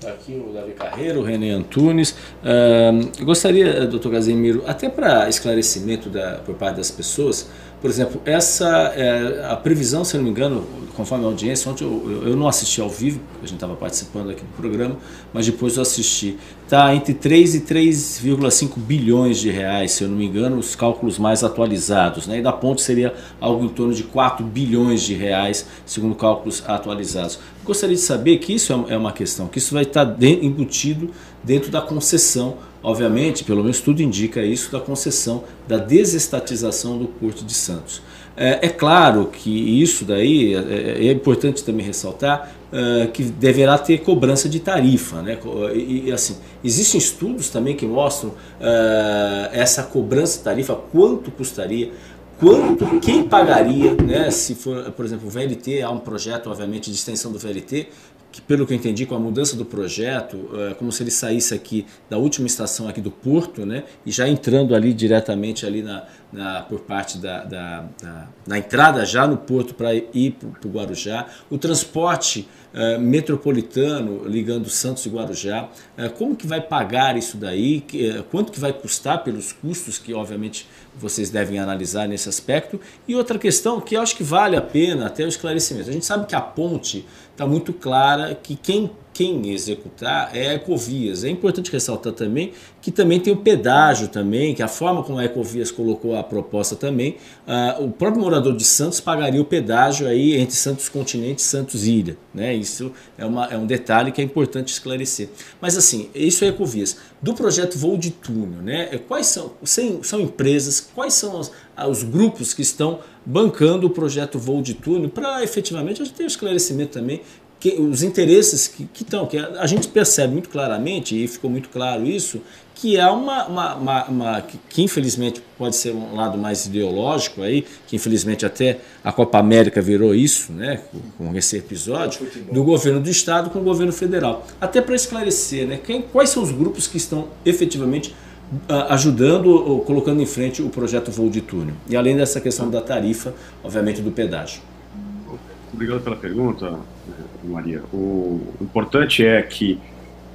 Tá aqui o Davi Carreiro, o René Antunes. Uh, gostaria, doutor Casemiro, até para esclarecimento da, por parte das pessoas, por exemplo, essa é, a previsão, se não me engano, conforme a audiência, ontem eu, eu não assisti ao vivo, a gente estava participando aqui do programa, mas depois eu assisti. Está entre 3 e 3,5 bilhões de reais, se eu não me engano, os cálculos mais atualizados. Né? E da ponte seria algo em torno de 4 bilhões de reais, segundo cálculos atualizados. Gostaria de saber que isso é, é uma questão, que isso vai estar tá embutido dentro da concessão obviamente, pelo menos tudo indica isso, da concessão da desestatização do Porto de Santos. É, é claro que isso daí é, é, é importante também ressaltar é, que deverá ter cobrança de tarifa, né? E, e assim existem estudos também que mostram é, essa cobrança de tarifa, quanto custaria, quanto, quem pagaria, né? Se for, por exemplo, o VLT há um projeto, obviamente, de extensão do VLT que, pelo que eu entendi, com a mudança do projeto, é como se ele saísse aqui da última estação aqui do Porto, né, e já entrando ali diretamente ali na, na por parte da, da, da na entrada já no Porto para ir para o Guarujá. O transporte uh, metropolitano ligando Santos e Guarujá, uh, como que vai pagar isso daí? Que, uh, quanto que vai custar pelos custos que, obviamente, vocês devem analisar nesse aspecto? E outra questão que eu acho que vale a pena até o esclarecimento. A gente sabe que a ponte está muito clara que quem quem executar é a Ecovias. É importante ressaltar também que também tem o pedágio também, que a forma como a Ecovias colocou a proposta também, uh, o próprio morador de Santos pagaria o pedágio aí entre Santos Continente e Santos Ilha. Né? Isso é, uma, é um detalhe que é importante esclarecer. Mas assim, isso é Ecovias. Do projeto Voo de Túnel, né? quais são, são empresas, quais são os, os grupos que estão bancando o projeto Voo de Túnel para efetivamente a gente ter esclarecimento também que, os interesses que estão, que, que, a gente percebe muito claramente, e ficou muito claro isso, que é uma, uma, uma, uma que, que, infelizmente pode ser um lado mais ideológico aí, que infelizmente até a Copa América virou isso, né, com, com esse episódio, do governo do estado com o governo federal. Até para esclarecer, né, quem, quais são os grupos que estão efetivamente uh, ajudando ou colocando em frente o projeto Voo de Túnel. E além dessa questão da tarifa, obviamente do pedágio. Obrigado pela pergunta, Maria. O importante é que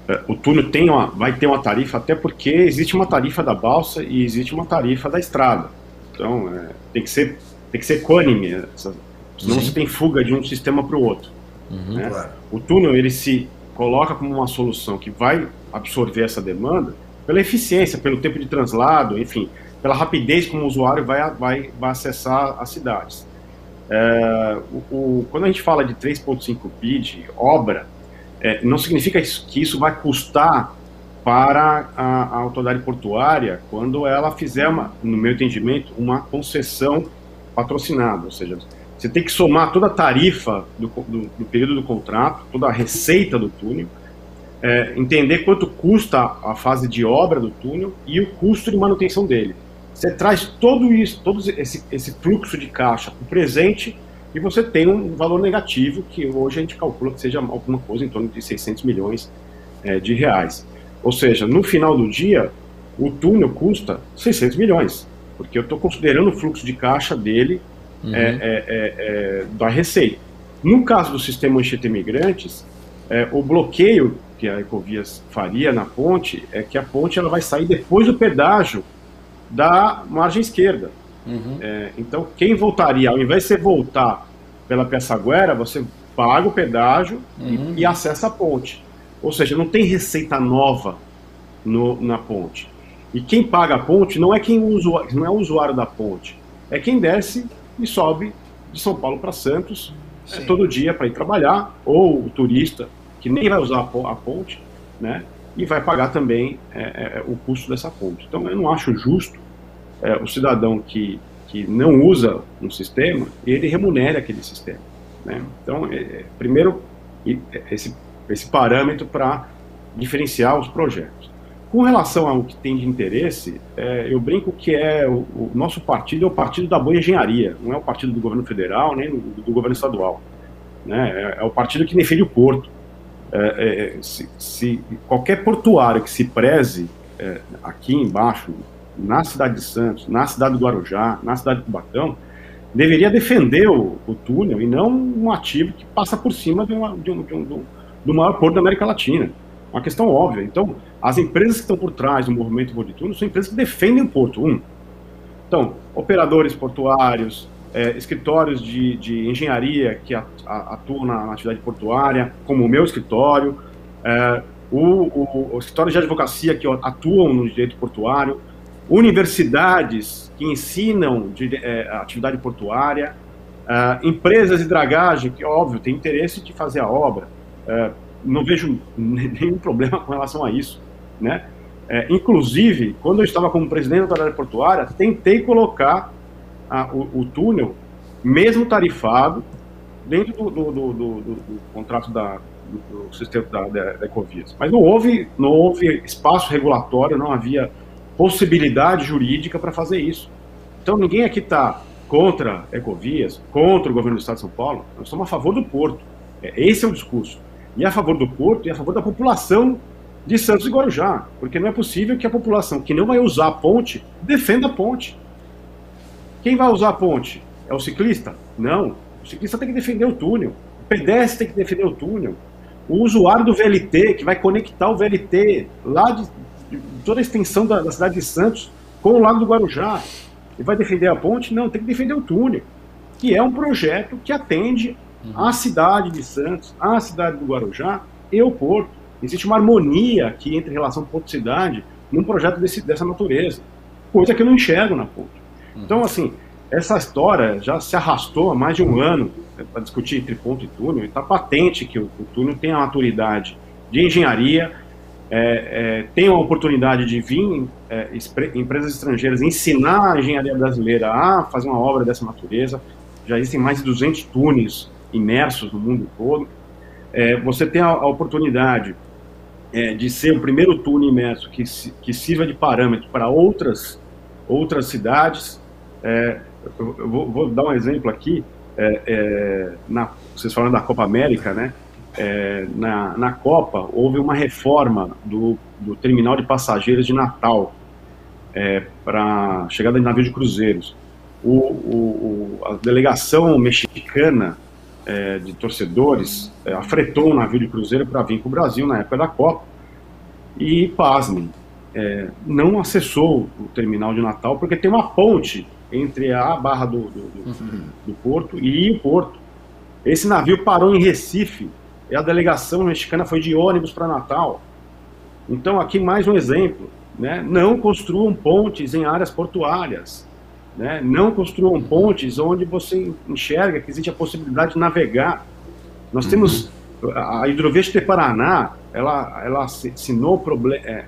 uh, o túnel tem uma, vai ter uma tarifa, até porque existe uma tarifa da balsa e existe uma tarifa da estrada. Então, é, tem que ser tem que ser equânime, essa, senão Sim. você tem fuga de um sistema para o outro. Uhum, né? claro. O túnel ele se coloca como uma solução que vai absorver essa demanda pela eficiência, pelo tempo de translado, enfim, pela rapidez como o usuário vai, vai, vai acessar as cidades. É, o, o, quando a gente fala de 3,5 bi de obra, é, não significa que isso vai custar para a, a, autoridade portuária quando ela fizer, uma, no meu entendimento, uma concessão patrocinada, ou seja, você tem que somar toda a tarifa do, do, do período do contrato, toda a receita do túnel, é, entender quanto custa a fase de obra do túnel e o custo de manutenção dele. Você traz todo isso, todo esse, esse fluxo de caixa para o presente e você tem um valor negativo que hoje a gente calcula que seja alguma coisa em torno de 600 milhões é, de reais. Ou seja, no final do dia, o túnel custa 600 milhões, porque eu estou considerando o fluxo de caixa dele uhum. é, é, é, é da receita. No caso do sistema Anchieta Imigrantes, é, o bloqueio que a Ecovias faria na ponte é que a ponte ela vai sair depois do pedágio da margem esquerda. Uhum. É, então, quem voltaria, ao invés de você voltar pela Peçaguera, você paga o pedágio uhum. e, e, acessa a ponte. Ou seja, não tem receita nova no, na ponte. E quem paga a ponte não é quem usa, não é o usuário da ponte, é quem desce e sobe de São Paulo para Santos é, todo dia para ir trabalhar, ou o turista que nem vai usar a ponte, né? E vai pagar também é, é, o custo dessa ponte. Então, eu não acho justo é, o cidadão que, que não usa um sistema, ele remunere aquele sistema. Né? Então, é, é primeiro, esse, esse parâmetro para diferenciar os projetos. Com relação ao que tem de interesse, é, eu brinco que é o, o, nosso partido é o partido da boa engenharia, não é o partido do governo federal nem do, do governo estadual. Né? É, é, o partido que defende o porto. É, é, se, se, qualquer portuário que se preze é, aqui embaixo, na cidade de Santos, na cidade do Guarujá, na cidade do Cubatão, deveria defender o, o, túnel e não um ativo que passa por cima de uma, de um, de um, do maior porto da América Latina. Uma questão óbvia. Então, as empresas que estão por trás do movimento Porto de Túnel são empresas que defendem o porto. Um. Então, operadores portuários, é, escritórios de, de, engenharia que atuam na, na, atividade portuária, como o meu escritório, é, o, o, o, escritório de advocacia que atuam no direito portuário, universidades que ensinam de, é, atividade portuária, é, empresas de dragagem que, óbvio, têm interesse de fazer a obra. É, não vejo nenhum problema com relação a isso, né? É, inclusive, quando eu estava como presidente da autoridade portuária, tentei colocar a, o, o, túnel, mesmo tarifado, dentro do, do, do, do contrato da, do, sistema da, da, da Ecovias. Mas não houve, não houve espaço regulatório, não havia possibilidade jurídica para fazer isso. Então ninguém aqui está contra Ecovias, contra o governo do Estado de São Paulo, nós estamos a favor do porto. É, esse é o discurso. e a favor do porto e a favor da população de Santos e Guarujá, porque não é possível que a população que não vai usar a ponte defenda a ponte. Quem vai usar a ponte? É o ciclista? Não. O ciclista tem que defender o túnel. O pedestre tem que defender o túnel. O usuário do VLT, que vai conectar o VLT lá de, de toda a extensão da, da, cidade de Santos com o Lago do Guarujá, e vai defender a ponte? Não, tem que defender o túnel, que é um projeto que atende uhum. a cidade de Santos, a cidade do Guarujá e o porto. Existe uma harmonia aqui entre relação porto-cidade num projeto desse, dessa natureza, coisa que eu não enxergo na ponte. Então, assim, essa história já se arrastou há mais de um ano né, para discutir entre ponto e túnel, e está patente que o, o, túnel tem a maturidade de engenharia, é, é, tem a oportunidade de vir é, empresas estrangeiras ensinar a engenharia brasileira a fazer uma obra dessa natureza. Já existem mais de 200 túneis imersos no mundo todo. É, você tem a, a oportunidade é, de ser o primeiro túnel imerso que, que sirva de parâmetro para outras, outras cidades. É, eu, vou, vou, dar um exemplo aqui. É, é, na, vocês falaram da Copa América, né? É, na, na Copa houve uma reforma do, do terminal de passageiros de Natal é, para chegada de navio de cruzeiros. O, o, o, a delegação mexicana é, de torcedores afretou um navio de cruzeiro para vir para o Brasil na época da Copa e, pasmem, é, não acessou o terminal de Natal porque tem uma ponte entre a barra do, do, do, uhum. do porto e o porto. Esse navio parou em Recife e a delegação mexicana foi de ônibus para Natal. Então, aqui mais um exemplo. Né? Não construam pontes em áreas portuárias. Né? Não construam pontes onde você enxerga que existe a possibilidade de navegar. Nós uhum. temos a hidrovia de Paraná, ela, ela assinou problema, é,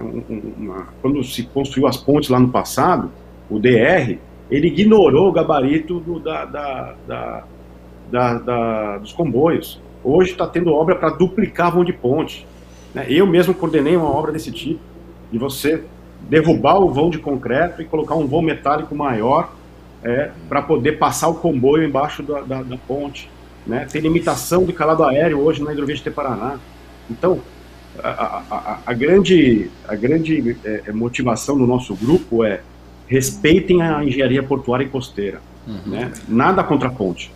uma, quando se construiu as pontes lá no passado, o DR, ele ignorou o gabarito do, da, da, da, dos comboios. Hoje está tendo obra para duplicar vão de ponte. Né? Eu mesmo coordenei uma obra desse tipo, de você derrubar o vão de concreto e colocar um vão metálico maior é, para poder passar o comboio embaixo da, da, da, ponte. Né? Tem limitação de calado aéreo hoje na hidrovia de Paraná. Então, a, a, a, grande, a grande é, motivação do nosso grupo é respeitem a engenharia portuária e costeira. Uhum. Né? Nada contra a ponte,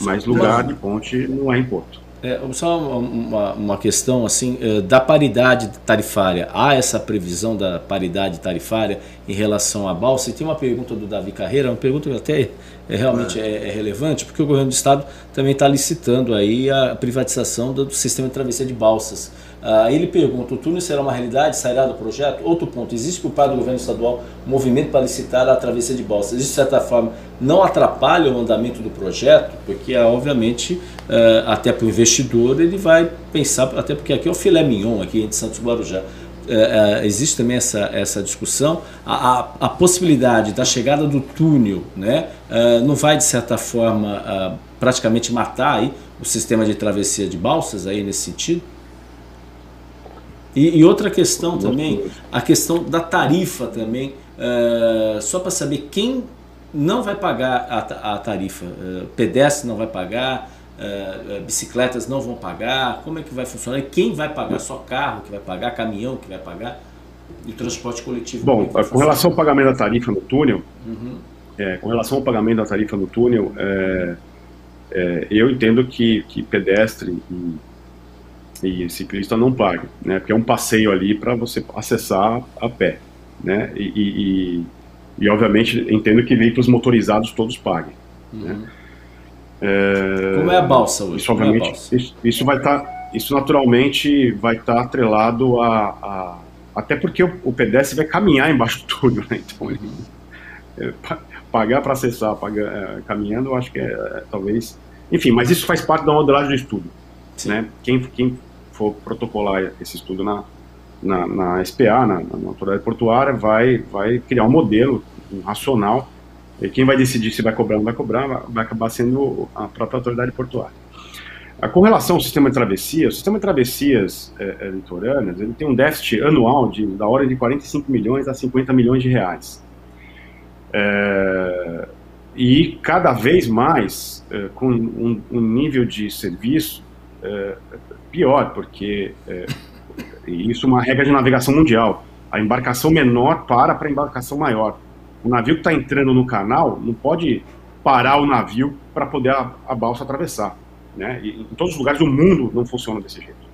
mas lugar de ponte não é em porto. É, só uma, uma questão assim eh, da paridade tarifária. Há essa previsão da paridade tarifária em relação à balsa? E tem uma pergunta do Davi Carreira, uma pergunta que até é, realmente é. É, relevante, porque o governo do estado também está licitando aí a privatização do, do sistema de travessia de balsas. Ah, ele pergunta: o túnel será uma realidade? Sairá do projeto? Outro ponto: existe por parte do governo estadual movimento para licitar a travessia de balsas? Isso, de certa forma, não atrapalha o andamento do projeto? Porque, ah, obviamente, ah, até para o investidor, ele vai pensar, até porque aqui é o filé mignon, aqui entre Santos e Guarujá. Uh, existe também essa, essa discussão, a, a, a, possibilidade da chegada do túnel né, uh, não vai, de certa forma, uh, praticamente matar aí o sistema de travessia de balsas aí nesse sentido? E, e outra questão também, a questão da tarifa também, uh, só para saber quem não vai pagar a, a tarifa, uh, pedestre não vai pagar, uh, bicicletas não vão pagar, como é que vai funcionar? E quem vai pagar? Só carro que vai pagar, caminhão que vai pagar? E o transporte coletivo? Bom, com relação ao pagamento da tarifa no túnel, uhum. é, com relação ao pagamento da tarifa no túnel, é, é, eu entendo que, que pedestre e e ciclista não pague, né? Porque é um passeio ali para você acessar a pé, né? E, e, e, obviamente entendo que veículos motorizados todos paguem. Né? Uhum. Né? É, Como é a balsa hoje? Isso, é obviamente, balsa? Isso, isso, vai estar, tá, isso naturalmente vai estar tá atrelado a, a, até porque o, o pedestre vai caminhar embaixo do tudo, né? Então ele, é, pagar para acessar, pagar, é, caminhando, eu acho que é, é, talvez, enfim, mas isso faz parte da modelagem do estudo, Sim. né? Quem, quem for protocolar esse estudo na, na, na SPA, na, na autoridade portuária, vai, vai criar um modelo racional e quem vai decidir se vai cobrar ou não vai cobrar vai acabar sendo a própria autoridade portuária. Ah, com relação ao sistema de travessias, o sistema de travessias é, é, litorâneas ele tem um déficit anual de, da ordem de 45 milhões a 50 milhões de reais. É, e cada vez mais, é, com um, um nível de serviço é, pior, porque é, isso é uma regra de navegação mundial. A embarcação menor para para a embarcação maior. O navio que está entrando no canal não pode parar o navio para poder a, a, balsa atravessar. Né? E, em todos os lugares do mundo não funciona desse jeito.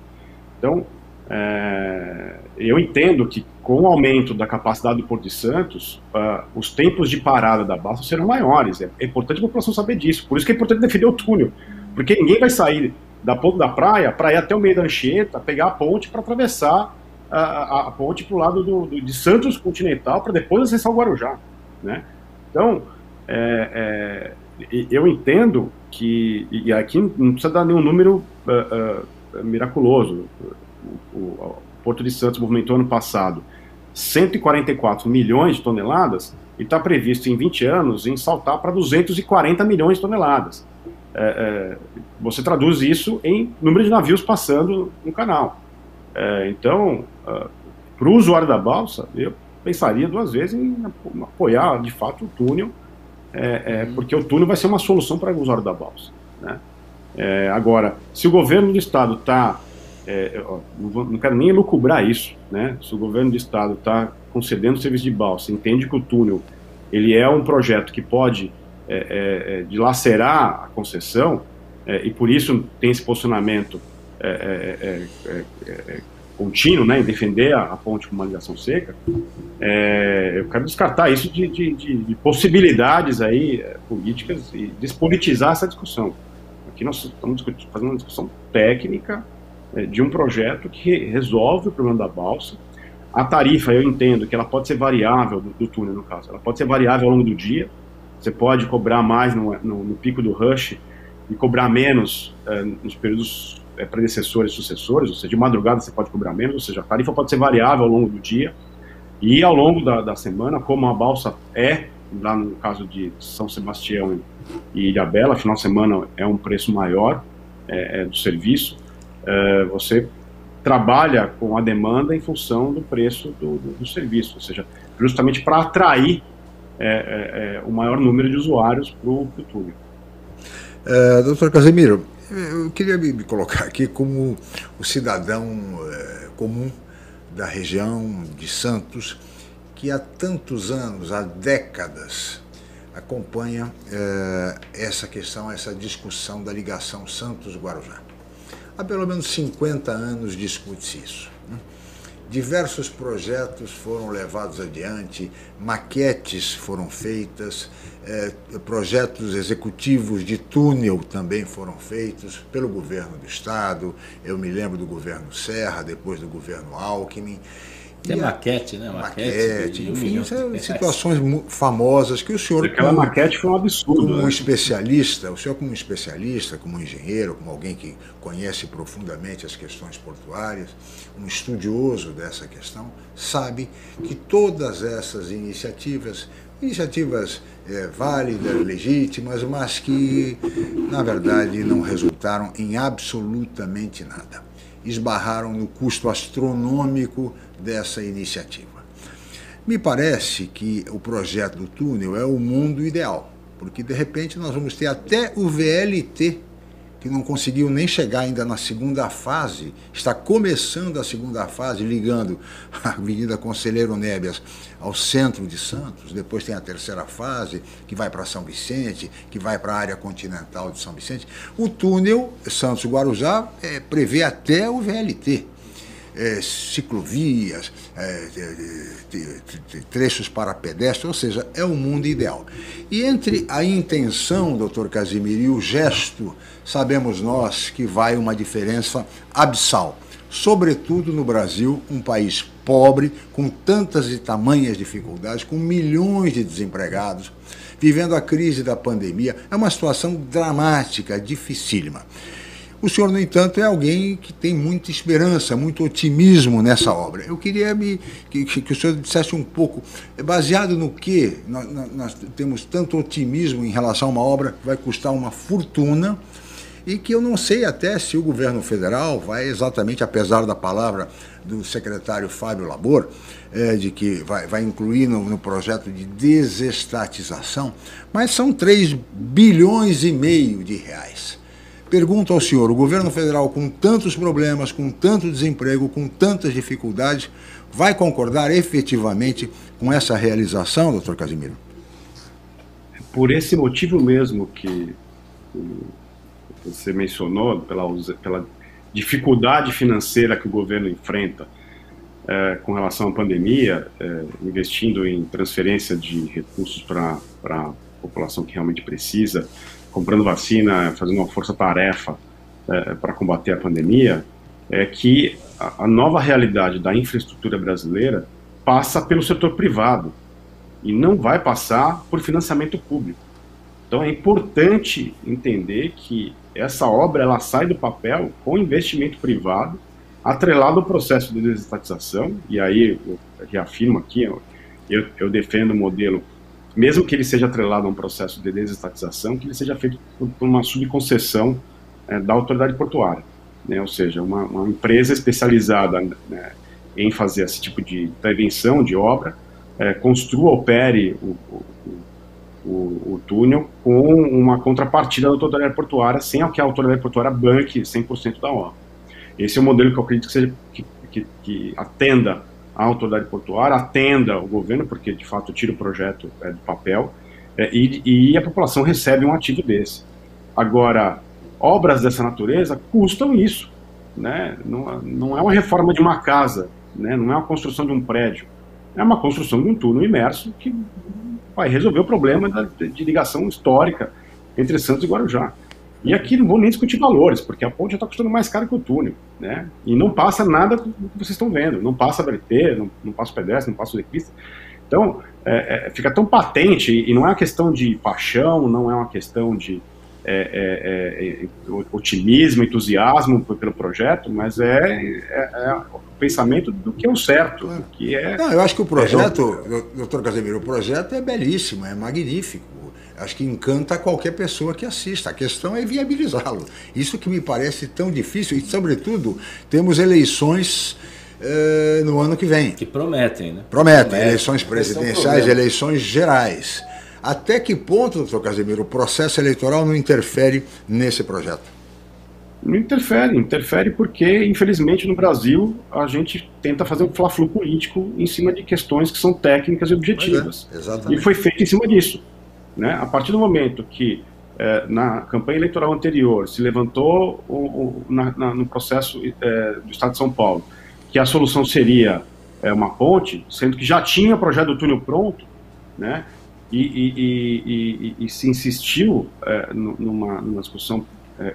Então, é, eu entendo que com o aumento da capacidade do Porto de Santos, uh, os tempos de parada da balsa serão maiores. É, é, importante a população saber disso. Por isso que é importante defender o túnel. Porque ninguém vai sair da ponta da praia para ir até o meio da Anchieta, pegar a ponte para atravessar a, a, a ponte para o lado do, do, de Santos Continental para depois acessar o Guarujá. Né? Então, é, é, eu entendo que, e aqui não precisa dar nenhum número uh, uh, miraculoso, o, o, Porto de Santos movimentou ano passado 144 milhões de toneladas e está previsto em 20 anos em saltar para 240 milhões de toneladas. É, é, você traduz isso em número de navios passando no canal. É, então, uh, para o usuário da balsa, eu pensaria duas vezes em apoiar de fato o túnel, é, é, uhum. porque o túnel vai ser uma solução para o usuário da balsa. Né? É, agora, se o governo do estado está, é, não, não, quero nem lucubrar isso, né? se o governo do estado está concedendo serviço de balsa, entende que o túnel ele é um projeto que pode é, dilacerar a concessão, e por isso tem esse posicionamento contínuo, né, em defender a, a ponte com ligação seca, é, eu quero descartar isso de, de, de, de possibilidades aí é, políticas e despolitizar essa discussão. Aqui nós estamos fazendo uma discussão técnica é, de um projeto que resolve o problema da balsa. A tarifa, eu entendo que ela pode ser variável do, do túnel, no caso. Ela pode ser variável ao longo do dia. Você pode cobrar mais no, no, no pico do rush e cobrar menos é, nos períodos é, predecessores e sucessores, ou seja, de madrugada você pode cobrar menos, ou seja, a tarifa pode ser variável ao longo do dia e ao longo da, da semana, como a balsa é, lá no caso de São Sebastião e Ilhabela, final de semana é um preço maior é, é, do serviço, é, você trabalha com a demanda em função do preço do, do, do serviço, ou seja, justamente para atrair é, é, o maior número de usuários para o túnel. doutor Casemiro, eu queria me colocar aqui como o cidadão é, comum da região de Santos, que há tantos anos, há décadas, acompanha é, essa questão, essa discussão da ligação Santos-Guarujá. Há pelo menos 50 anos discute-se isso. Diversos projetos foram levados adiante, maquetes foram feitas, é, projetos executivos de túnel também foram feitos pelo governo do Estado. Eu me lembro do governo Serra, depois do governo Alckmin. Tem e maquete, né? Maquete, maquete enfim, são situações famosas que o senhor. Aquela como, maquete foi um absurdo. Como né? um especialista, o senhor, como um especialista, como um engenheiro, como alguém que conhece profundamente as questões portuárias, um estudioso dessa questão, sabe que todas essas iniciativas, iniciativas é, válidas, legítimas, mas que, na verdade, não resultaram em absolutamente nada esbarraram no custo astronômico dessa iniciativa. Me parece que o projeto do túnel é o mundo ideal, porque de repente nós vamos ter até o VLT que não conseguiu nem chegar ainda na segunda fase, está começando a segunda fase, ligando a Avenida Conselheiro Nébias ao centro de Santos. Depois tem a terceira fase, que vai para São Vicente, que vai para a área continental de São Vicente. O túnel Santos-Guarujá é, prevê até o VLT é, ciclovias, é, trechos para pedestres, ou seja, é o mundo ideal. E entre a intenção, doutor Casimiro, e o gesto, sabemos nós que vai uma diferença abissal. Sobretudo no Brasil, um país pobre, com tantas e tamanhas dificuldades, com milhões de desempregados, vivendo a crise da pandemia. É uma situação dramática, dificílima. O senhor, no entanto, é alguém que tem muita esperança, muito otimismo nessa obra. Eu queria me, que, que o senhor dissesse um pouco, baseado no que nós, nós, temos tanto otimismo em relação a uma obra que vai custar uma fortuna e que eu não sei até se o governo federal vai exatamente, apesar da palavra do secretário Fábio Labor, é, de que vai, vai incluir no, no projeto de desestatização, mas são 3 bilhões e meio de reais Pergunto ao senhor: o governo federal, com tantos problemas, com tanto desemprego, com tantas dificuldades, vai concordar efetivamente com essa realização, doutor Casimiro? Por esse motivo mesmo que você mencionou, pela, pela dificuldade financeira que o governo enfrenta é, com relação à pandemia, é, investindo em transferência de recursos para a população que realmente precisa, comprando vacina, fazendo uma força-tarefa é, para combater a pandemia, é que a, a nova realidade da infraestrutura brasileira passa pelo setor privado e não vai passar por financiamento público. Então é importante entender que essa obra ela sai do papel com investimento privado, atrelado ao processo de desestatização, e aí eu reafirmo aqui, eu, eu defendo o modelo, mesmo que ele seja atrelado a um processo de desestatização, que ele seja feito por, uma subconcessão é, da autoridade portuária, né, ou seja, uma, uma empresa especializada né, em fazer esse tipo de prevenção de obra, é, construa, opere o, o, o, o, túnel com uma contrapartida da autoridade portuária, sem que a autoridade portuária banque 100% da obra. Esse é o modelo que eu acredito que, seja, que, que, que atenda a autoridade portuária, atenda o governo, porque de fato tira o projeto é, do papel, é, e, e a população recebe um ativo desse. Agora, obras dessa natureza custam isso. Né? Não, não é uma reforma de uma casa, né? não é uma construção de um prédio, é uma construção de um túnel imerso que vai resolver o problema da, de ligação histórica entre Santos e Guarujá. E aqui não vou nem discutir valores, porque a ponte já está custando mais caro que o túnel, né? E não passa nada do que vocês estão vendo, não passa BRT, não, não passa o pedestre, não passa o ciclista. Então, é, é, fica tão patente, e não é uma questão de paixão, não é uma questão de é, é, é otimismo, entusiasmo pelo projeto, mas é, é, o pensamento do que é o certo, do que é... Não, eu acho que o projeto, doutor Casemiro, o projeto é belíssimo, é magnífico acho que encanta qualquer pessoa que assista. A questão é viabilizá-lo. Isso que me parece tão difícil e, sobretudo, temos eleições uh, no ano que vem. Que prometem, né? Prometem, prometem. eleições presidenciais, é um eleições gerais. Até que ponto, doutor Casemiro, o processo eleitoral não interfere nesse projeto? Não interfere, interfere porque, infelizmente, no Brasil, a gente tenta fazer um fla-flu político em cima de questões que são técnicas e objetivas. É, e foi feito em cima disso. Né? A partir do momento que é, na campanha eleitoral anterior se levantou o, o, na, na, no processo é, do Estado de São Paulo que a solução seria é, uma ponte, sendo que já tinha o projeto do túnel pronto, né? E, e, e, e se insistiu numa, numa, discussão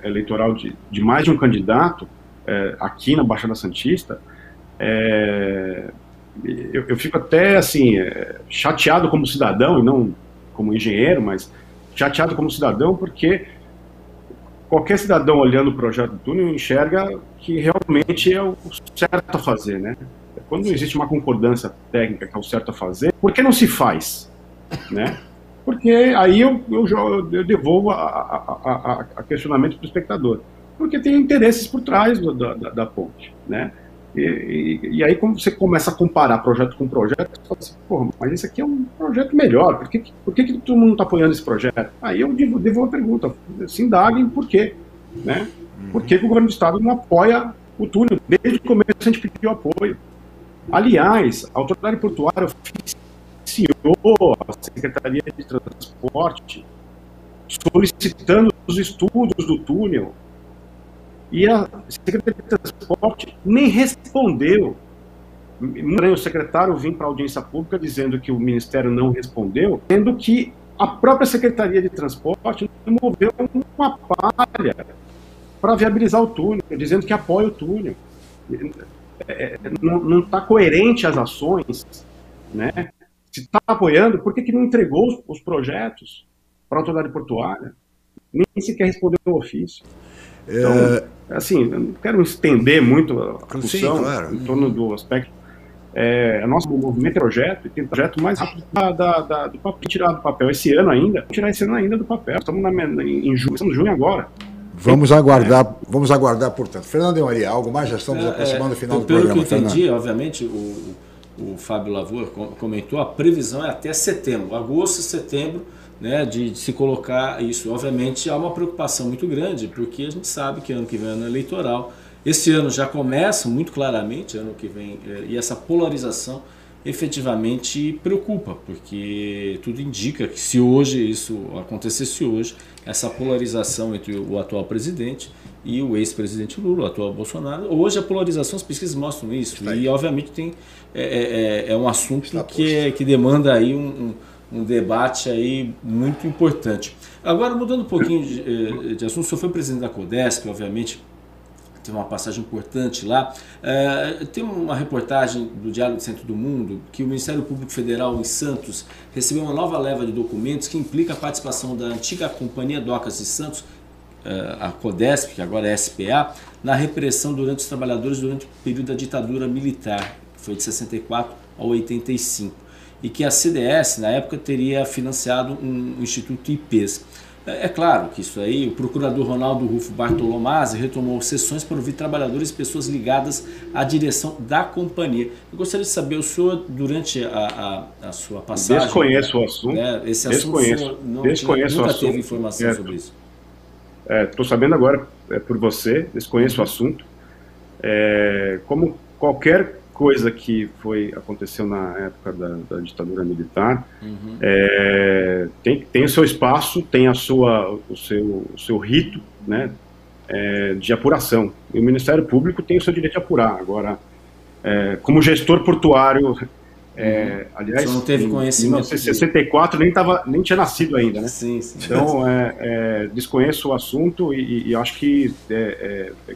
eleitoral de, de, mais de um candidato aqui na Baixada Santista, eu, eu, fico até assim chateado como cidadão e não como engenheiro, mas chateado como cidadão, porque qualquer cidadão olhando o projeto do túnel enxerga que realmente é o certo a fazer, né? Quando existe uma concordância técnica que é o certo a fazer, por que não se faz, né? Porque aí eu, eu, eu devolvo a, a, a, a questionamento para o espectador. Porque tem interesses por trás do, da, da ponte, né? E, e, e, aí, quando você começa a comparar projeto com projeto, você fala assim, porra, mas esse aqui é um projeto melhor, por que, por que, que todo mundo está apoiando esse projeto? Aí eu devo, devo uma pergunta, se indaguem por quê, né? Por que, que o governo do Estado não apoia o túnel? Desde o começo a gente pediu apoio. Aliás, a autoridade portuária oficiou a Secretaria de Transporte solicitando os estudos do túnel e a Secretaria de Transporte nem respondeu. O secretário vir para a audiência pública dizendo que o Ministério não respondeu, sendo que a própria Secretaria de Transporte moveu uma palha para viabilizar o túnel, dizendo que apoia o túnel. É, é não está coerente as ações, né? Se está apoiando, por que, que não entregou os, os projetos para a autoridade portuária? Nem sequer respondeu o ofício. Então, é... assim, eu não quero estender muito a discussão Sim, claro. em torno do aspecto. É, nosso movimento é projeto, e tem projeto mais rápido da, da, da, do papel, tirar do papel esse ano ainda, tirar esse ano ainda do papel. Estamos na, em junho, estamos em junho agora. Vamos aguardar, é. vamos aguardar, portanto. Fernando e Maria, algo mais? Já estamos é, aproximando do final do programa. Pelo que eu entendi, Fernando. obviamente, o, o Fábio Lavoura comentou, a previsão é até setembro. Agosto e setembro né, de, de, se colocar isso. Obviamente há uma preocupação muito grande, porque a gente sabe que ano que vem é ano eleitoral. Esse ano já começa muito claramente, ano que vem, é, e essa polarização efetivamente preocupa, porque tudo indica que se hoje isso acontecesse hoje, essa polarização entre o atual presidente e o ex-presidente Lula, o atual Bolsonaro, hoje a polarização, as pesquisas mostram isso, e obviamente tem, é, é, é um assunto que, é, que demanda aí um, um, um, debate aí muito importante. Agora, mudando um pouquinho de, eh, de assunto, o senhor foi presidente da CODESP, obviamente, tem uma passagem importante lá. É, tem uma reportagem do Diário do Centro do Mundo que o Ministério Público Federal em Santos recebeu uma nova leva de documentos que implica a participação da antiga Companhia Docas de Santos, é, a CODESP, que agora é SPA, na repressão durante os trabalhadores durante o período da ditadura militar, que foi de 64 a 85, e que a CDS, na época, teria financiado um instituto IPES. É, é claro que isso aí, o procurador Ronaldo Rufo Bartolomazzi retomou sessões para ouvir trabalhadores e pessoas ligadas à direção da companhia. Eu gostaria de saber, o senhor, durante a, a, a sua passagem... Desconheço o assunto. Né, esse assunto desconheço, não desconheço nunca o assunto. teve informação é, sobre isso. Estou é, sabendo agora é, por você, desconheço o assunto. É, como qualquer coisa que foi aconteceu na época da, da ditadura militar uhum. é, tem, tem o seu espaço, tem a sua, o, seu, o seu rito né, é, de apuração. E o Ministério Público tem o seu direito de apurar. Agora, é, como gestor portuário, é, uhum. aliás, não teve conhecimento em 1964 nem, tava, nem tinha nascido ainda, né? Sim, sim. Então, é, é, desconheço o assunto e, e acho que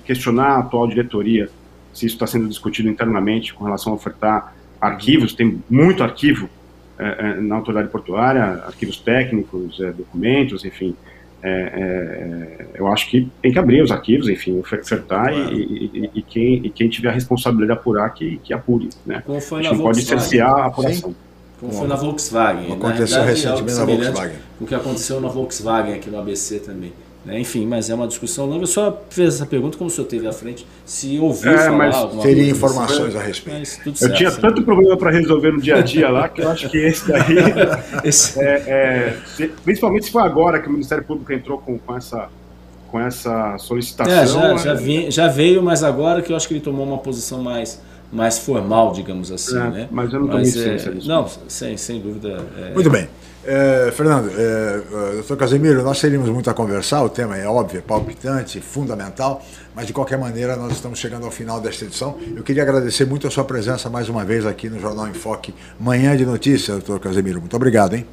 questionar a atual diretoria se isso está sendo discutido internamente com relação a ofertar arquivos, tem muito arquivo é, é, na autoridade portuária, arquivos técnicos, é, documentos, enfim. É, é, eu acho que tem que abrir os arquivos, enfim, ofertar claro. e, e, e, quem, e quem tiver a responsabilidade de apurar, que, que apure. Né? Como foi a gente não pode cercear a apuração. Sim. Como foi na Volkswagen. Aconteceu recentemente na Volkswagen. O que aconteceu na Volkswagen aqui no ABC também. Né? Enfim, mas é uma discussão longa. Eu só fiz essa pergunta como o senhor teve à frente, se ouviu é, falar alguma teria coisa. informações a respeito. eu certo, tinha tanto problema para resolver no dia a dia lá, que eu acho que esse daí, esse... É, é, principalmente se foi agora que o Ministério Público entrou com, com essa com essa solicitação. É, já, já, vi, já, veio, mas agora que eu acho que ele tomou uma posição mais, mais formal, digamos assim. É, né? Mas eu não tomei ciência disso. Não, sem, sem dúvida. É, Muito bem. É, Fernando, é, é, doutor Casemiro, nós teríamos muito a conversar, o tema é óbvio, é palpitante, fundamental, mas de qualquer maneira nós estamos chegando ao final desta edição. Eu queria agradecer muito a sua presença mais uma vez aqui no Jornal Enfoque, Manhã de Notícias, doutor Casemiro. Muito obrigado, hein?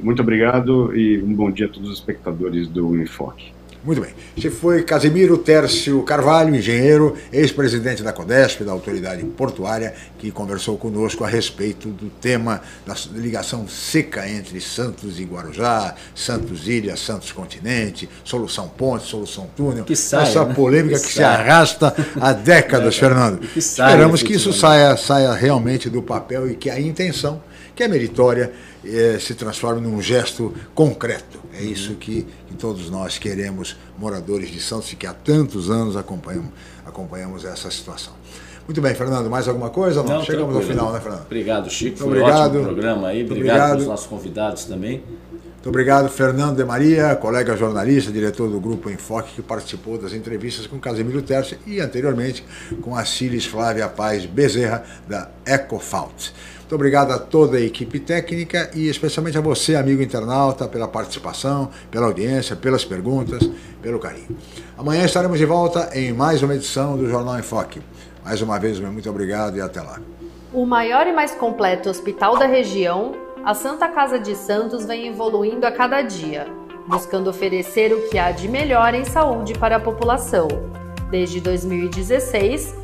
Muito obrigado e um bom dia a todos os espectadores do Enfoque. Muito bem. Esse foi Casimiro Tércio Carvalho, engenheiro, ex-presidente da CODESP, da Autoridade Portuária, que conversou conosco a respeito do tema da ligação seca entre Santos e Guarujá, Santos Ilha, Santos Continente, solução ponte, solução túnel. Que sai, essa né? polêmica que, que se arrasta há décadas, Fernando. Que sai, Esperamos que isso saia, saia realmente do papel e que a intenção, que é meritória, eh, se transforme num gesto concreto. É isso que, que, todos nós queremos, moradores de Santos, e que há tantos anos acompanhamos, acompanhamos essa situação. Muito bem, Fernando, mais alguma coisa? Não, Não Chegamos ao final, né, Fernando? Obrigado, Chico. Muito Foi obrigado. um ótimo programa aí. Obrigado, obrigado pelos nossos convidados também. Muito obrigado, Fernando de Maria, colega jornalista, diretor do Grupo Enfoque, que participou das entrevistas com Casemiro Terce e anteriormente com a Cilis Flávia Paz Bezerra, da Ecofault. Muito obrigado a toda a equipe técnica e especialmente a você, amigo internauta, pela participação, pela audiência, pelas perguntas, pelo carinho. Amanhã estaremos de volta em mais uma edição do Jornal Enfoque. Mais uma vez, muito obrigado e até lá. O maior e mais completo hospital da região, a Santa Casa de Santos vem evoluindo a cada dia, buscando oferecer o que há de melhor em saúde para a população. Desde 2016,